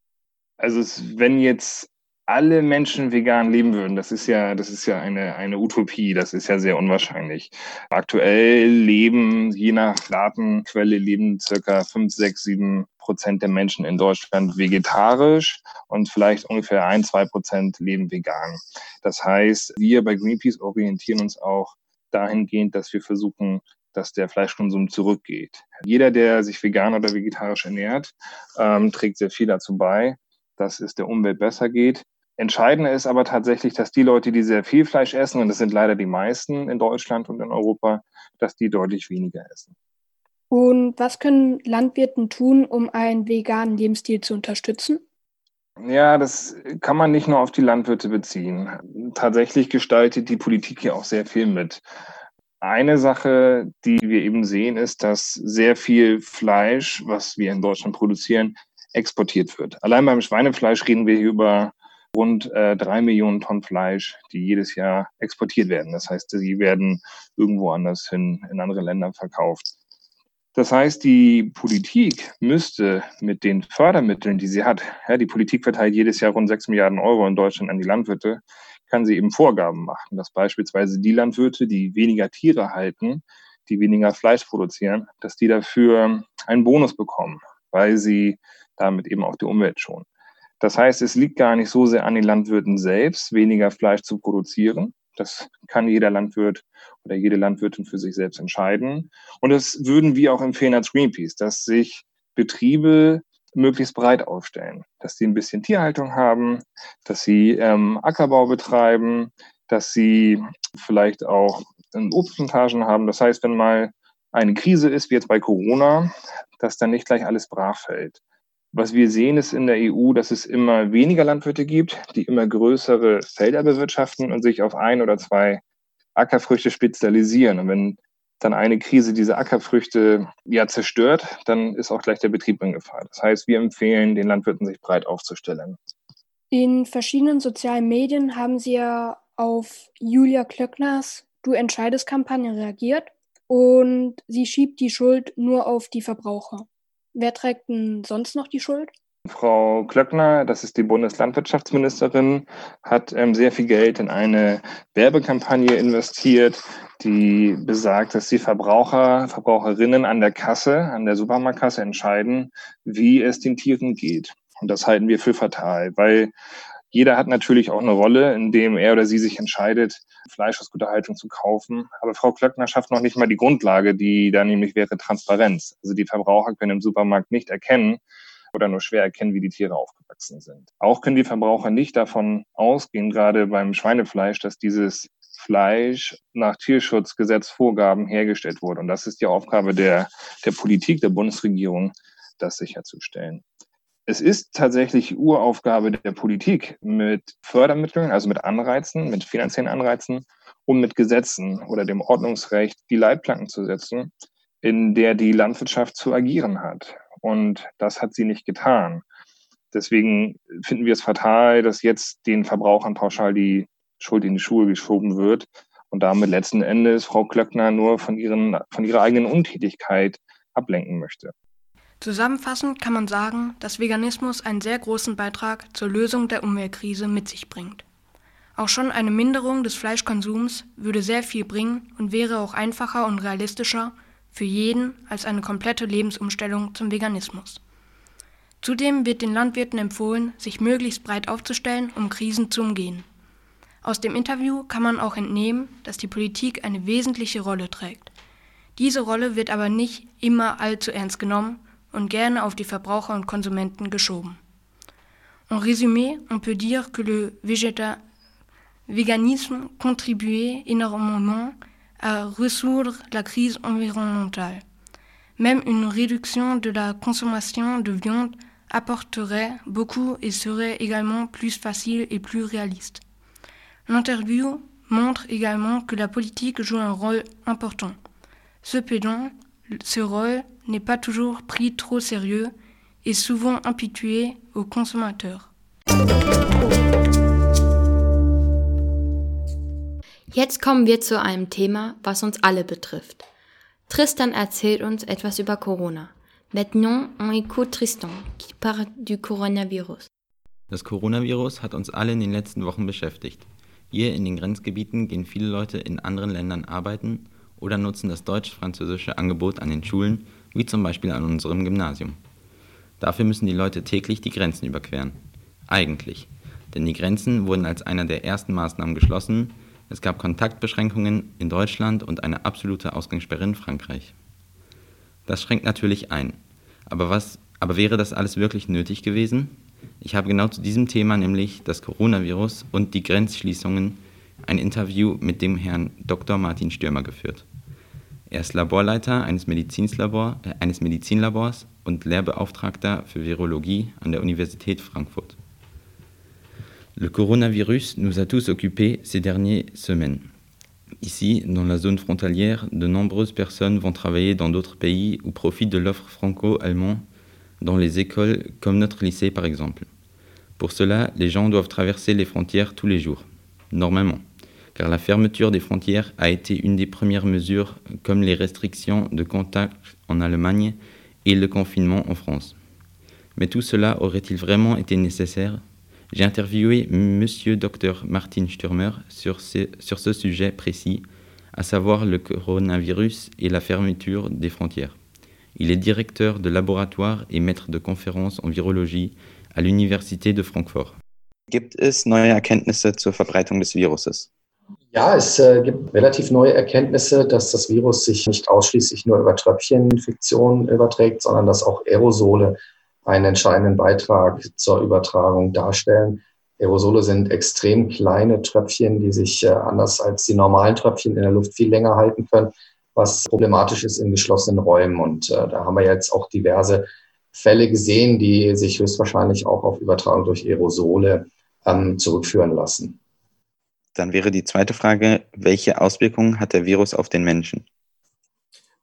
Also es, wenn jetzt alle Menschen vegan leben würden, das ist ja, das ist ja eine, eine Utopie, das ist ja sehr unwahrscheinlich. Aktuell leben, je nach Datenquelle, leben circa 5, 6, 7 Prozent der Menschen in Deutschland vegetarisch und vielleicht ungefähr ein, zwei Prozent leben vegan. Das heißt, wir bei Greenpeace orientieren uns auch dahingehend, dass wir versuchen, dass der Fleischkonsum zurückgeht. Jeder, der sich vegan oder vegetarisch ernährt, ähm, trägt sehr viel dazu bei, dass es der Umwelt besser geht. Entscheidend ist aber tatsächlich, dass die Leute, die sehr viel Fleisch essen, und das sind leider die meisten in Deutschland und in Europa, dass die deutlich weniger essen. Und was können Landwirten tun, um einen veganen Lebensstil zu unterstützen? Ja, das kann man nicht nur auf die Landwirte beziehen. Tatsächlich gestaltet die Politik hier auch sehr viel mit. Eine Sache, die wir eben sehen, ist, dass sehr viel Fleisch, was wir in Deutschland produzieren, exportiert wird. Allein beim Schweinefleisch reden wir hier über rund äh, drei Millionen Tonnen Fleisch, die jedes Jahr exportiert werden. Das heißt, sie werden irgendwo anders hin in andere Länder verkauft. Das heißt, die Politik müsste mit den Fördermitteln, die sie hat, ja, die Politik verteilt jedes Jahr rund sechs Milliarden Euro in Deutschland an die Landwirte, kann sie eben Vorgaben machen, dass beispielsweise die Landwirte, die weniger Tiere halten, die weniger Fleisch produzieren, dass die dafür einen Bonus bekommen, weil sie damit eben auch die Umwelt schonen. Das heißt, es liegt gar nicht so sehr an den Landwirten selbst, weniger Fleisch zu produzieren. Das kann jeder Landwirt oder jede Landwirtin für sich selbst entscheiden. Und das würden wir auch empfehlen als Greenpeace, dass sich Betriebe möglichst breit aufstellen, dass sie ein bisschen Tierhaltung haben, dass sie ähm, Ackerbau betreiben, dass sie vielleicht auch Obstplantagen haben. Das heißt, wenn mal eine Krise ist, wie jetzt bei Corona, dass dann nicht gleich alles brach fällt. Was wir sehen, ist in der EU, dass es immer weniger Landwirte gibt, die immer größere Felder bewirtschaften und sich auf ein oder zwei Ackerfrüchte spezialisieren. Und wenn dann eine Krise diese Ackerfrüchte ja zerstört, dann ist auch gleich der Betrieb in Gefahr. Das heißt, wir empfehlen den Landwirten, sich breit aufzustellen. In verschiedenen sozialen Medien haben Sie ja auf Julia Klöckners Du entscheidest Kampagne reagiert und sie schiebt die Schuld nur auf die Verbraucher. Wer trägt denn sonst noch die Schuld? Frau Klöckner, das ist die Bundeslandwirtschaftsministerin, hat ähm, sehr viel Geld in eine Werbekampagne investiert, die besagt, dass die Verbraucher, Verbraucherinnen an der Kasse, an der Supermarktkasse entscheiden, wie es den Tieren geht. Und das halten wir für fatal, weil jeder hat natürlich auch eine Rolle, in dem er oder sie sich entscheidet, Fleisch aus guter Haltung zu kaufen. Aber Frau Klöckner schafft noch nicht mal die Grundlage, die da nämlich wäre Transparenz. Also die Verbraucher können im Supermarkt nicht erkennen oder nur schwer erkennen, wie die Tiere aufgewachsen sind. Auch können die Verbraucher nicht davon ausgehen, gerade beim Schweinefleisch, dass dieses Fleisch nach Tierschutzgesetzvorgaben hergestellt wurde. Und das ist die Aufgabe der, der Politik, der Bundesregierung, das sicherzustellen. es ist tatsächlich Uraufgabe der Politik, mit Fördermitteln, also mit Anreizen, mit finanziellen Anreizen und mit Gesetzen oder dem Ordnungsrecht die Leitplanken zu setzen, in der die Landwirtschaft zu agieren hat. Und das hat sie nicht getan. Deswegen finden wir es fatal, dass jetzt den Verbrauchern pauschal die Schuld in die Schuhe geschoben wird und damit letzten Endes Frau Klöckner nur von, ihren, von ihrer eigenen Untätigkeit ablenken möchte. Zusammenfassend kann man sagen, dass Veganismus einen sehr großen Beitrag zur Lösung der Umweltkrise mit sich bringt. Auch schon eine Minderung des Fleischkonsums würde sehr viel bringen und wäre auch einfacher und realistischer für jeden als eine komplette Lebensumstellung zum Veganismus. Zudem wird den Landwirten empfohlen, sich möglichst breit aufzustellen, um Krisen zu umgehen. Aus dem Interview kann man auch entnehmen, dass die Politik eine wesentliche Rolle trägt. Diese Rolle wird aber nicht immer allzu ernst genommen und gerne auf die Verbraucher und Konsumenten geschoben. En résumé, on peut dire que le véganisme contribuait énormément à résoudre la crise environnementale. Même une réduction de la consommation de viande apporterait beaucoup et serait également plus facile et plus réaliste. L'interview montre également que la politique joue un rôle important. Cependant, ce rôle n'est pas toujours pris trop sérieux et souvent impitué aux consommateurs. Jetzt kommen wir zu einem Thema, was uns alle betrifft. Tristan erzählt uns etwas über Corona. Maintenant, on écoute Tristan, qui parle du coronavirus. Das Coronavirus hat uns alle in den letzten Wochen beschäftigt. Hier in den Grenzgebieten gehen viele Leute in anderen Ländern arbeiten oder nutzen das deutsch-französische Angebot an den Schulen, wie zum Beispiel an unserem Gymnasium. Dafür müssen die Leute täglich die Grenzen überqueren. Eigentlich. Denn die Grenzen wurden als einer der ersten Maßnahmen geschlossen, es gab Kontaktbeschränkungen in Deutschland und eine absolute Ausgangssperre in Frankreich. Das schränkt natürlich ein. Aber was, aber wäre das alles wirklich nötig gewesen? Ich habe genau zu diesem Thema, nämlich das Coronavirus und die Grenzschließungen, ein Interview mit dem Herrn Dr. Martin Stürmer geführt. Er ist Laborleiter eines, Medizinlabor, äh, eines Medizinlabors und Lehrbeauftragter für Virologie an der Universität Frankfurt. Le coronavirus nous a tous occupés ces dernières semaines. Ici, dans la zone frontalière, de nombreuses personnes vont travailler dans d'autres pays ou profitent de l'offre franco-allemande dans les écoles comme notre lycée par exemple. Pour cela, les gens doivent traverser les frontières tous les jours, normalement, car la fermeture des frontières a été une des premières mesures comme les restrictions de contact en Allemagne et le confinement en France. Mais tout cela aurait-il vraiment été nécessaire? J'ai interviewé Monsieur Dr Martin Stürmer sur ce sujet précis, à savoir le coronavirus et la fermeture des frontières. Il est directeur de laboratoire et maître de conférences en virologie à l'Université de Francfort. Gibt es neue Erkenntnisse zur Verbreitung des Viruses? Ja, es äh, gibt relativ neue Erkenntnisse, dass das Virus sich nicht ausschließlich nur über Tröpfcheninfektionen überträgt, sondern dass auch Aerosole einen entscheidenden Beitrag zur Übertragung darstellen. Aerosole sind extrem kleine Tröpfchen, die sich äh, anders als die normalen Tröpfchen in der Luft viel länger halten können, was problematisch ist in geschlossenen Räumen. Und äh, da haben wir jetzt auch diverse Fälle gesehen, die sich höchstwahrscheinlich auch auf Übertragung durch Aerosole ähm, zurückführen lassen. Dann wäre die zweite Frage, welche Auswirkungen hat der Virus auf den Menschen?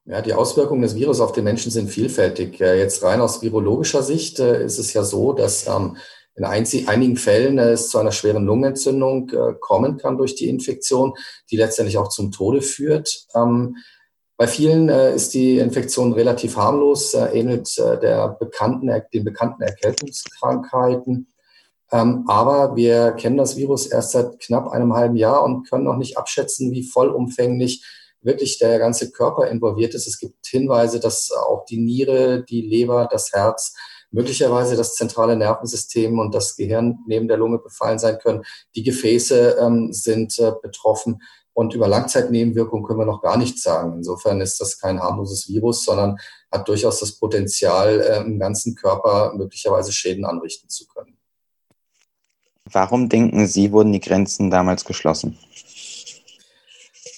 Ja, die Auswirkungen des Virus auf den Menschen sind vielfältig. Jetzt rein aus virologischer Sicht äh, ist es ja so, dass ähm, in einigen Fällen äh, es zu einer schweren Lungenentzündung äh, kommen kann durch die Infektion, die letztendlich auch zum Tode führt. Ähm, bei vielen ist die Infektion relativ harmlos, ähnelt der bekannten, den bekannten Erkältungskrankheiten. Ähm, aber wir kennen das Virus erst seit knapp einem halben Jahr und können noch nicht abschätzen, wie vollumfänglich wirklich der ganze Körper involviert ist. Es gibt Hinweise, dass auch die Niere, die Leber, das Herz, möglicherweise das zentrale Nervensystem und das Gehirn neben der Lunge befallen sein können. Die Gefäße ähm, sind äh, betroffen und über Langzeitnebenwirkungen können wir noch gar nichts sagen. Insofern ist das kein harmloses Virus, sondern hat durchaus das Potenzial, äh, im ganzen Körper möglicherweise Schäden anrichten zu können. Warum denken Sie, wurden die Grenzen damals geschlossen?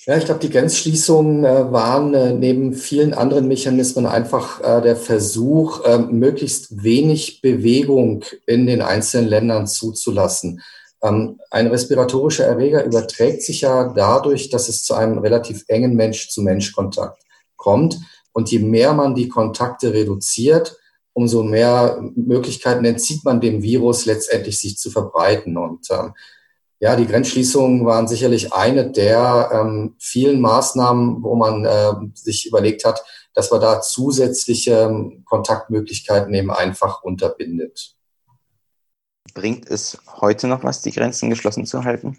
Ja, ich glaube, die Grenzschließungen äh, waren äh, neben vielen anderen Mechanismen einfach der Versuch, möglichst wenig Bewegung in den einzelnen Ländern zuzulassen. Ähm, ein respiratorischer Erreger überträgt sich ja dadurch, dass es zu einem relativ engen Mensch-zu-Mensch-Kontakt kommt. Und je mehr man die Kontakte reduziert, umso mehr Möglichkeiten entzieht man dem Virus letztendlich sich zu verbreiten. Und ähm, ja, die Grenzschließungen waren sicherlich eine der ähm, vielen Maßnahmen, wo man äh, sich überlegt hat, dass man da zusätzliche ähm, Kontaktmöglichkeiten eben einfach unterbindet. Bringt es heute noch was, die Grenzen geschlossen zu halten?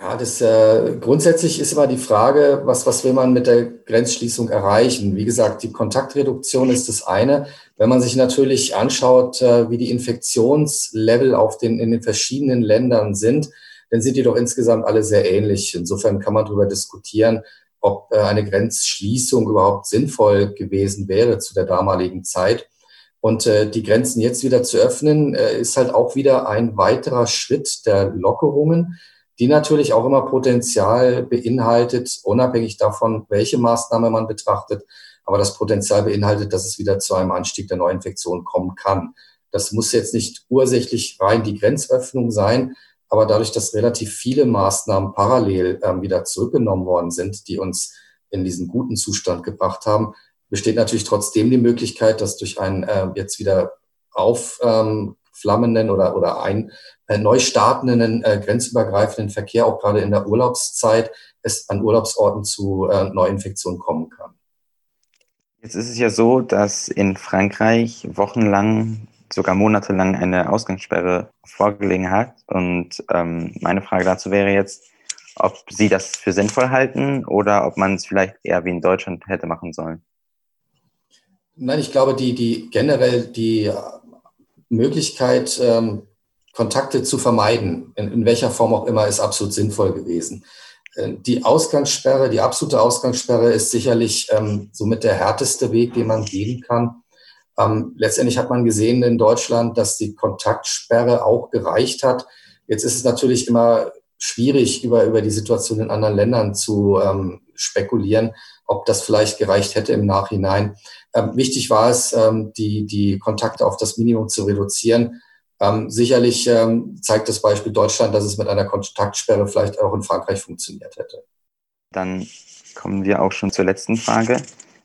Ja, das äh, grundsätzlich ist immer die Frage, was, was will man mit der Grenzschließung erreichen? Wie gesagt, die Kontaktreduktion ist das eine. Wenn man sich natürlich anschaut, äh, wie die Infektionslevel auf den, in den verschiedenen Ländern sind, dann sind die doch insgesamt alle sehr ähnlich. Insofern kann man darüber diskutieren, ob äh, eine Grenzschließung überhaupt sinnvoll gewesen wäre zu der damaligen Zeit. Und äh, die Grenzen jetzt wieder zu öffnen, äh, ist halt auch wieder ein weiterer Schritt der Lockerungen die natürlich auch immer Potenzial beinhaltet, unabhängig davon, welche Maßnahme man betrachtet, aber das Potenzial beinhaltet, dass es wieder zu einem Anstieg der Neuinfektion kommen kann. Das muss jetzt nicht ursächlich rein die Grenzöffnung sein, aber dadurch, dass relativ viele Maßnahmen parallel äh, wieder zurückgenommen worden sind, die uns in diesen guten Zustand gebracht haben, besteht natürlich trotzdem die Möglichkeit, dass durch einen äh, jetzt wieder auf ähm, oder, oder ein äh, neu startenden äh, grenzübergreifenden Verkehr, auch gerade in der Urlaubszeit, es an Urlaubsorten zu äh, Neuinfektionen kommen kann. Jetzt ist es ja so, dass in Frankreich wochenlang, sogar monatelang eine Ausgangssperre vorgelegen hat. Und ähm, meine Frage dazu wäre jetzt, ob Sie das für sinnvoll halten oder ob man es vielleicht eher wie in Deutschland hätte machen sollen. Nein, ich glaube, die, die generell die Möglichkeit, ähm, Kontakte zu vermeiden, in, in, welcher Form auch immer, ist absolut sinnvoll gewesen. Äh, die Ausgangssperre, die absolute Ausgangssperre ist sicherlich ähm, somit der härteste Weg, den man gehen kann. Ähm, letztendlich hat man gesehen in Deutschland, dass die Kontaktsperre auch gereicht hat. Jetzt ist es natürlich immer schwierig, über, über die Situation in anderen Ländern zu ähm, spekulieren, ob das vielleicht gereicht hätte im Nachhinein. Ähm, wichtig war es, ähm, die, die Kontakte auf das Minimum zu reduzieren. Ähm, sicherlich ähm, zeigt das Beispiel Deutschland, dass es mit einer Kontaktsperre vielleicht auch in Frankreich funktioniert hätte. Dann kommen wir auch schon zur letzten Frage.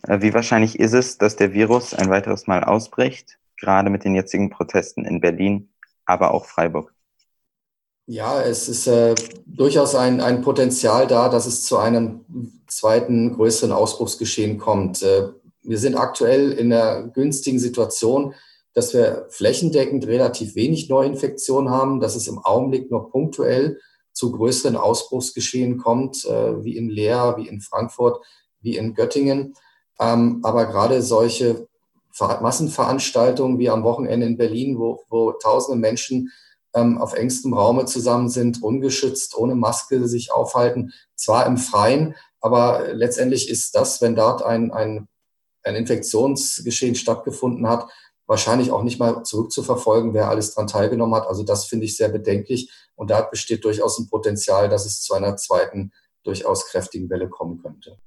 Äh, wie wahrscheinlich ist es, dass der Virus ein weiteres Mal ausbricht, gerade mit den jetzigen Protesten in Berlin, aber auch Freiburg? Ja, es ist äh, durchaus ein, ein Potenzial da, dass es zu einem zweiten größeren Ausbruchsgeschehen kommt. Äh, wir sind aktuell in der günstigen Situation, dass wir flächendeckend relativ wenig Neuinfektionen haben, dass es im Augenblick nur punktuell zu größeren Ausbruchsgeschehen kommt, äh, wie in Leer, wie in Frankfurt, wie in Göttingen. Ähm, aber gerade solche Massenveranstaltungen wie am Wochenende in Berlin, wo, wo tausende Menschen ähm, auf engstem Raume zusammen sind, ungeschützt, ohne Maske sich aufhalten, zwar im Freien, aber letztendlich ist das, wenn dort ein, ein, ein Infektionsgeschehen stattgefunden hat, wahrscheinlich auch nicht mal zurückzuverfolgen, wer alles daran teilgenommen hat. Also das finde ich sehr bedenklich. Und da besteht durchaus ein Potenzial, dass es zu einer zweiten, durchaus kräftigen Welle kommen könnte.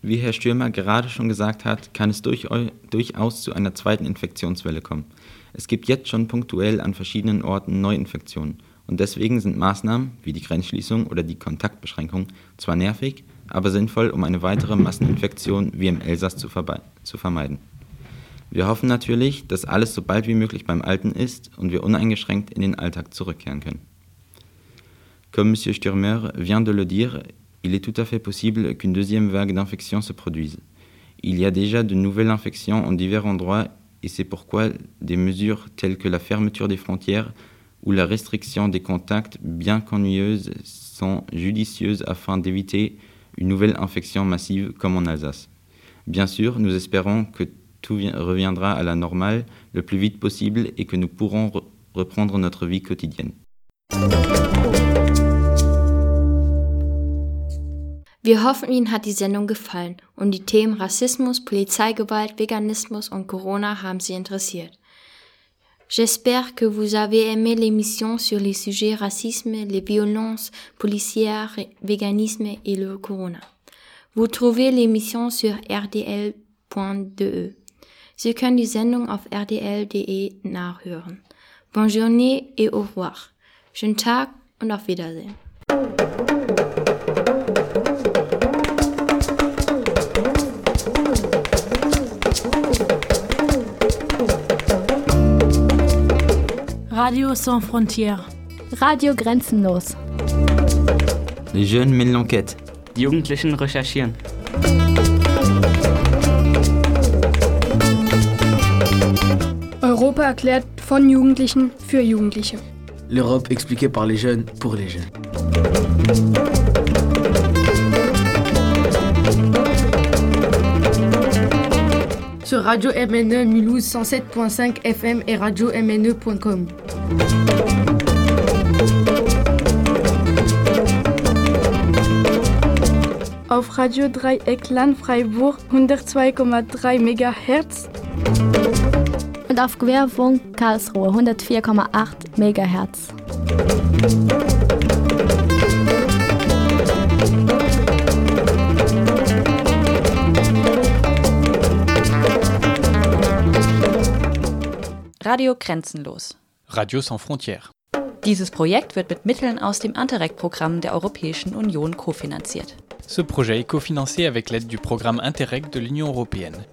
Wie Herr Stürmer gerade schon gesagt hat, kann es durchaus zu einer zweiten Infektionswelle kommen. Es gibt jetzt schon punktuell an verschiedenen Orten Neuinfektionen und deswegen sind Maßnahmen wie die Grenzschließung oder die Kontaktbeschränkung zwar nervig, aber sinnvoll, um eine weitere Masseninfektion wie im Elsass zu, zu vermeiden. Wir hoffen natürlich, dass alles so bald wie möglich beim Alten ist und wir uneingeschränkt in den Alltag zurückkehren können. Comme M. Stürmer vient de le dire, il est tout à fait possible qu'une deuxième vague d'infections se produise. Il y a déjà de nouvelles infections en divers endroits et c'est pourquoi des mesures telles que la fermeture des frontières ou la restriction des contacts, bien qu'ennuyeuses, sont judicieuses afin d'éviter une nouvelle infection massive comme en Alsace. Bien sûr, nous espérons que tout reviendra à la normale le plus vite possible et que nous pourrons re reprendre notre vie quotidienne. Wir hoffen, Ihnen hat die Sendung gefallen und die Themen Rassismus, Polizeigewalt, Veganismus und Corona haben Sie interessiert. J'espère que vous avez aimé l'émission sur les sujets racisme, les violences policières, véganisme et le corona. Vous trouvez l'émission sur rdl.de. Sie können die Sendung auf rdl.de nachhören. Bonne journée et au revoir. Schönen Tag und auf Wiedersehen. Radio Sans Frontières. Radio Grenzenlos. Les jeunes mènent l'enquête. Die Jugendlichen recherchieren. Europa erklärt von Jugendlichen für Jugendliche. L'Europe expliquée par les jeunes pour les jeunes. Sur Radio MNE Mulhouse 107.5 FM et radio MNE.com. Auf Radio Dreieckland Freiburg 102,3 MHz. Und auf Querfunk Karlsruhe 104,8 MHz. Radio Grenzenlos. Radio Sans Frontières. Dieses Projekt wird mit Mitteln aus dem Interreg-Programm der Europäischen Union kofinanziert. Ce projet est cofinancé avec l'aide du programme Interreg de l'Union européenne.